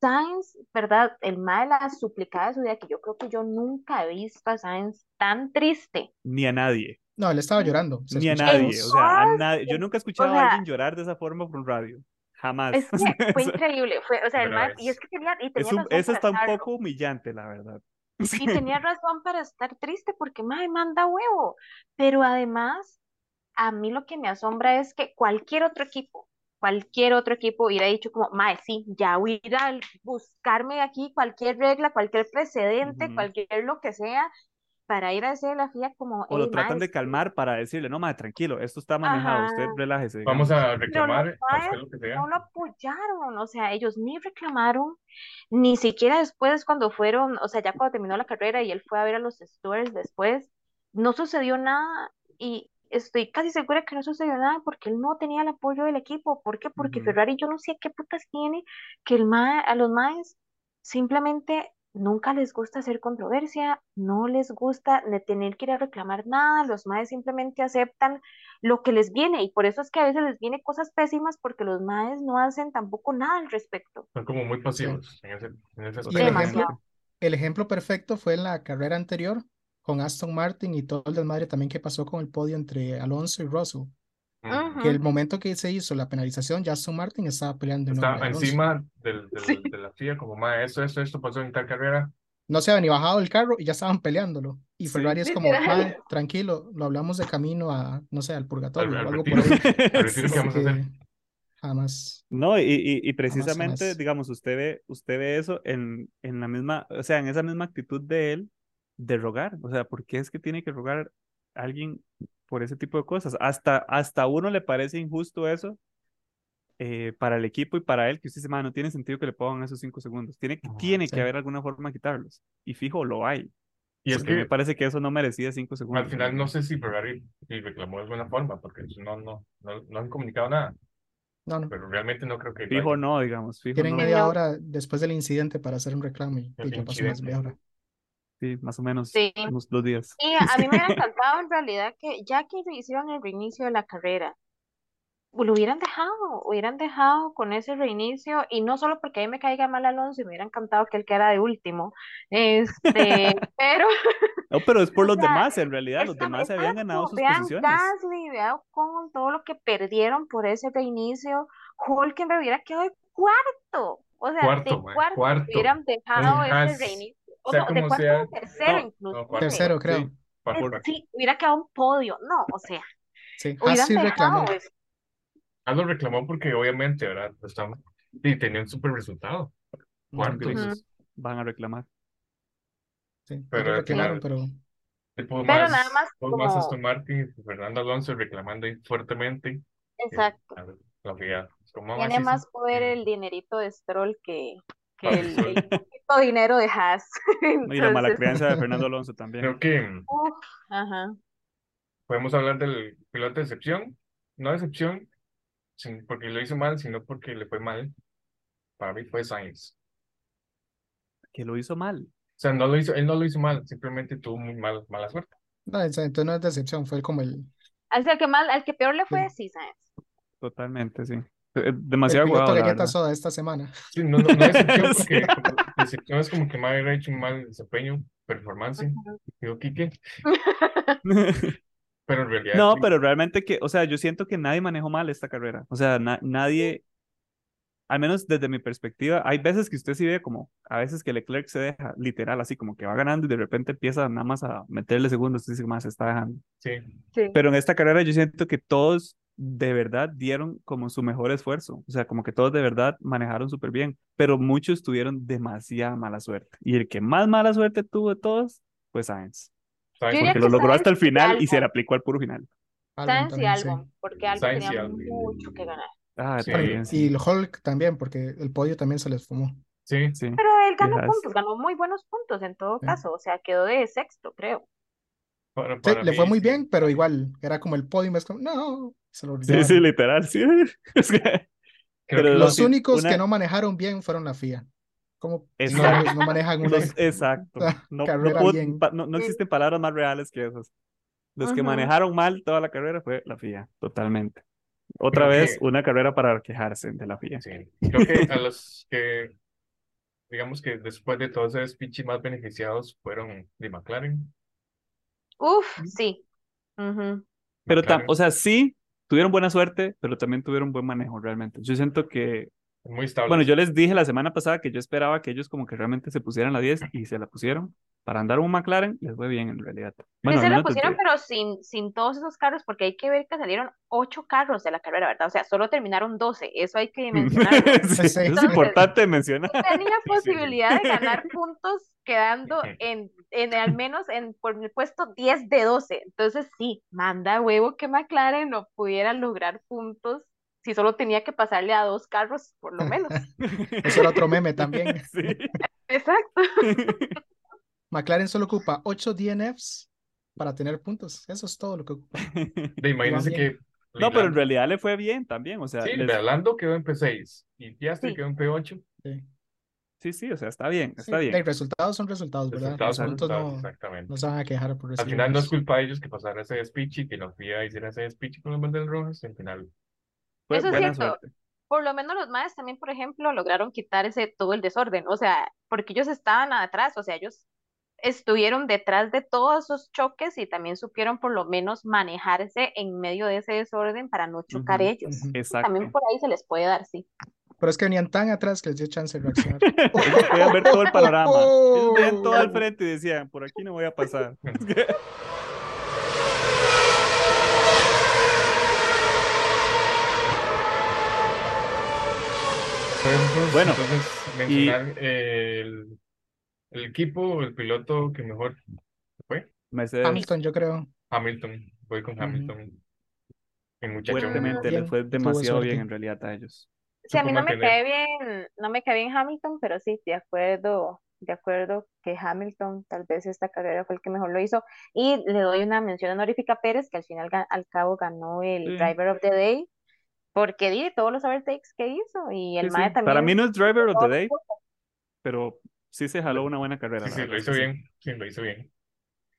Sainz, ¿verdad? El mal la suplicada de su vida, que yo creo que yo nunca he visto a Sainz tan triste. Ni a nadie. No, él estaba llorando. Ni a escuchaba. nadie. O sea, a nadie. Yo nunca he escuchado O sea, a alguien llorar de esa forma por un radio. Jamás. Es que fue increíble, fue, o sea, el mal, y es que tenía, y Es tenía un- razón eso está un poco humillante, la verdad. Y tenía razón para estar triste porque, mae, manda huevo. Pero además, a mí lo que me asombra es que cualquier otro equipo, cualquier otro equipo hubiera dicho como, mae, sí, ya voy a ir a buscarme aquí cualquier regla, cualquier precedente, cualquier lo que sea, para ir a decirle a la FIA como, O lo "Ey, tratan de sí". calmar para decirle, no, madre, tranquilo, esto está manejado, usted Ajá. relájese. Vamos digamos. Pero los reclamar, a maes hacer lo que sea. no lo apoyaron, o sea, ellos ni reclamaron, ni siquiera después cuando fueron, o sea, ya cuando terminó la carrera y él fue a ver a los stewards después, no sucedió nada y estoy casi segura que no sucedió nada porque él no tenía el apoyo del equipo. ¿Por qué? Porque. Ferrari yo no sé qué putas tiene que el mae, a los maes simplemente nunca les gusta hacer controversia, no les gusta de tener que ir a reclamar nada, los maes simplemente aceptan lo que les viene y por eso es que a veces les viene cosas pésimas porque los maes no hacen tampoco nada al respecto. Son como muy pasivos en ese, en ese el aspecto. ejemplo, el ejemplo perfecto fue en la carrera anterior con Aston Martin y todo el desmadre también que pasó con el podio entre Alonso y Russell. Que el momento que se hizo la penalización, ya Aston Martin estaba peleando en Alonso. encima del, del- Sí. de la FIA, como, ma, esto, esto, esto pasó en tal carrera. No se había ni bajado del carro y ya estaban peleándolo. Y Sí. Ferrari es como, Literal. "Mae, tranquilo, lo hablamos de camino a, no sé, al purgatorio Al- o al algo retiro. por ahí. Que vamos a hacer. Jamás. No, y, y, y Jamás, precisamente, jamás. digamos, usted ve, usted ve eso en, en la misma, o sea, en esa misma actitud de él de rogar. O sea, ¿por qué es que tiene que rogar a alguien por ese tipo de cosas? Hasta, hasta a uno le parece injusto eso eh, para el equipo y para él, que usted dice, "Ma, no tiene sentido que le pongan esos cinco segundos. Tiene, que- Ajá, tiene sí. que haber alguna forma de quitarlos. Y fijo, lo hay. Y es Porque me que parece que eso no merecía cinco segundos. al final no sé si Ferrari y reclamó de alguna forma, porque no, no, no, no han comunicado nada, No, no. pero realmente no creo que Fijo no, digamos, fijo Tienen no. media hora después del incidente para hacer un reclamo y, y ya pasó más de media hora. Sí, más o menos Sí. unos dos días. Y a mí me hubiera encantado en realidad que ya que hicieron el reinicio de la carrera, lo hubieran dejado, hubieran dejado con ese reinicio y no solo porque a mí me caiga mal Alonso y me hubiera encantado que él quedara de último, este, pero No, pero es por O los sea, demás, en realidad. Los demás se habían ganado sus vean posiciones. Gasly, vean con todo lo que perdieron por ese reinicio, Hulkenberg hubiera quedado de cuarto, o sea, Cuarto, de cuarto, cuarto. hubieran dejado ese reinicio, sea como cuarto sea. tercero No, inclusive. no, cuarto. Tercero, creo. Sí. Cuarto, Eh, cuarto. Sí, hubiera quedado un podio, no, o sea, Sí, hubieran Haas sí reclamó. Ah, lo reclamó porque obviamente, ¿verdad? Están, y tenía un súper resultado. Cuarto. Gringos van a reclamar. Sí, Pero reclamaron, la- pero Tipo Pero más, nada más dos más como- Aston Martin y Fernando Alonso reclamando ahí fuertemente. Exacto. Eh, La FIA. Es como, "Ah, Tiene sí, sí". más poder el dinerito de Stroll que, que Ah, el, el poquito dinero de Haas. Y la mala crianza de Fernando Alonso también. Creo que uf, ajá. podemos hablar del piloto de excepción. No de excepción sin- porque lo hizo mal, sino porque le fue mal. Para mí fue Sainz. Que lo hizo mal. O sea, no lo hizo, él no lo hizo mal, simplemente tuvo muy mal, mala suerte. no, entonces no es decepción, fue como el, Al que, mal, al que peor le fue, Sí. sí, ¿sabes? Totalmente, sí. Eh, Demasiado galleta soda esta semana. Sí, no, no, no es porque como- excepción es como que me haya hecho un mal desempeño, performance, digo Quique, pero en realidad No, sí, pero realmente que, o sea, yo siento que nadie manejó mal esta carrera. O sea, na- nadie, al menos desde mi perspectiva, hay veces que usted sí ve como, a veces que Leclerc se deja, literal, así como que va ganando y de repente empieza nada más a meterle segundos, usted dice, más se está dejando. sí, Sí. Pero en esta carrera yo siento que todos de verdad dieron como su mejor esfuerzo. O sea, como que todos de verdad manejaron súper bien, pero muchos tuvieron demasiada mala suerte. Y el que más mala suerte tuvo de todos fue Sainz. Sainz, Porque que lo logró hasta el Sainz y final y se le aplicó al puro final. Sainz y también, sí. Porque Sainz y tenía mucho que ganar. Ah, Sí. también, Y sí. el Hulk también, porque el podio también se les fumó. sí, Sí. Pero él ganó puntos, ganó muy buenos puntos en todo Sí. caso, o sea, quedó de sexto, creo. para, Sí, para le fue mí, muy sí. bien, pero igual, era como el podio, es como, no, se lo Sí, sí, literal, sí. Es que- Creo Pero que Los únicos una- que no manejaron bien fueron la FIA. Ellos no manejan una Los- exacto. No, puedo- bien. pa- no, no existen palabras más reales que esas. Los que manejaron mal toda la carrera fue la FIA, totalmente. Otra Creo vez, que- una carrera para quejarse de la FIA. Sí, creo que a los que, digamos que después de todo ese speech más beneficiados fueron de McLaren. Uf, sí. Ujú. Pero, McLaren, o sea, sí, tuvieron buena suerte, pero también tuvieron buen manejo realmente. Yo siento que, muy estable. bueno, yo les dije la semana pasada que yo esperaba que ellos como que realmente se pusieran la 10 y se la pusieron. Para andar un McLaren les fue bien en realidad. Sí Bueno, al se la pusieron, pero sin, sin todos esos carros, porque hay que ver que salieron ocho carros de la carrera, ¿verdad? O sea, solo terminaron 12, eso hay que mencionarlo. Sí, Sí. eso es importante mencionar. Tenía sí. posibilidad de ganar puntos quedando en, en al menos en, por el puesto 10 de 12. Entonces, sí, manda huevo que McLaren no pudiera lograr puntos si solo tenía que pasarle a dos carros, por lo menos. Eso era otro meme también. Sí. Exacto. McLaren solo ocupa 8 DNFs para tener puntos. Eso es todo lo que ocupa. De, imagínense que No, pero en realidad le fue bien también, o sea, sí, les- Lando quedó en P6 y Piastri Sí. quedó en P8. Sí. sí, sí, o sea, está bien, Sí, está de bien. resultados son resultados, ¿verdad? Resultados, Los puntos resultados, no, exactamente. no se van a quejar por Al recibir final no es culpa de ellos que pasara ese speech y que la FIA hiciera ese speech con las banderas rojas. Al final, Fue Eso es buena cierto. suerte. Por lo menos los más también, por ejemplo, lograron quitar ese todo el desorden, o sea, porque ellos estaban atrás, o sea, ellos estuvieron detrás de todos esos choques y también supieron por lo menos manejarse en medio de ese desorden para no chocar Ujú, ellos. ujú. Exacto. También por ahí se les puede dar, sí. Pero es que venían tan atrás que les dio chance de reaccionar. Ellos podían ver todo el panorama. Ellos veían todo al Oh. frente y decían, por aquí no voy a pasar. Bueno, entonces mencionar eh, el, el equipo, el piloto que mejor fue. Mercedes Hamilton, yo creo. Hamilton. Voy con. Hamilton. El muchacho. fuertemente Bien, les fue demasiado bien en realidad a ellos. Sí, a mí no me cae bien, no me cae bien Hamilton, pero sí, de acuerdo, de acuerdo que Hamilton tal vez esta carrera fue el que mejor lo hizo. Y le doy una mención honorífica a Pérez, que al final al cabo ganó el Sí. Driver of the Day, porque di todos los overtakes que hizo y el Sí, sí. MAE también. Para mí no es driver of the day, pero sí se jaló una buena carrera. Sí, sí, lo hizo bien. Sí, lo hizo bien.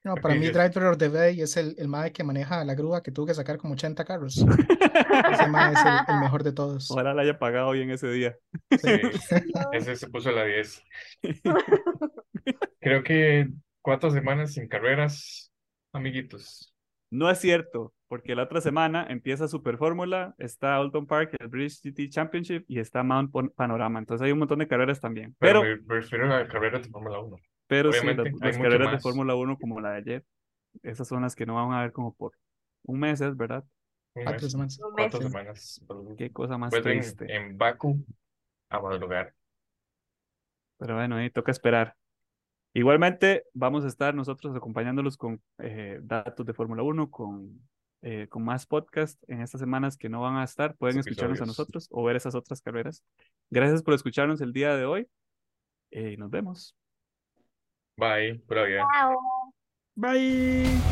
No, para mí Driver of the Day es el, el mae que maneja la grúa que tuvo que sacar como 80 carros. Ese mae es el, el mejor de todos. Ojalá la haya pagado bien ese día. Sí, ese se puso la 10. Creo que cuatro semanas sin carreras, amiguitos. No es cierto, porque la otra semana empieza Super Fórmula, está Alton Park, el British GT Championship y está Mount Panorama. Entonces hay un montón de carreras también. Pero Pero, me refiero a la carrera de Fórmula 1. pero sí, las, carreras de. Fórmula 1 como la de ayer, esas son las que no van a ver como por un mes, ¿es verdad? Un Cuatro mes, semanas. Cuatro semanas. Qué cosa más triste. en Baku a madrugar. Pero bueno, ahí toca esperar. Igualmente, vamos a estar nosotros acompañándolos con eh, datos de Fórmula 1, con, eh, con más podcast en estas semanas que no van a estar. Pueden escucharnos a nosotros o ver esas otras carreras. Gracias por escucharnos el día de hoy. eh, y nos vemos. Bye. Chao. Bye.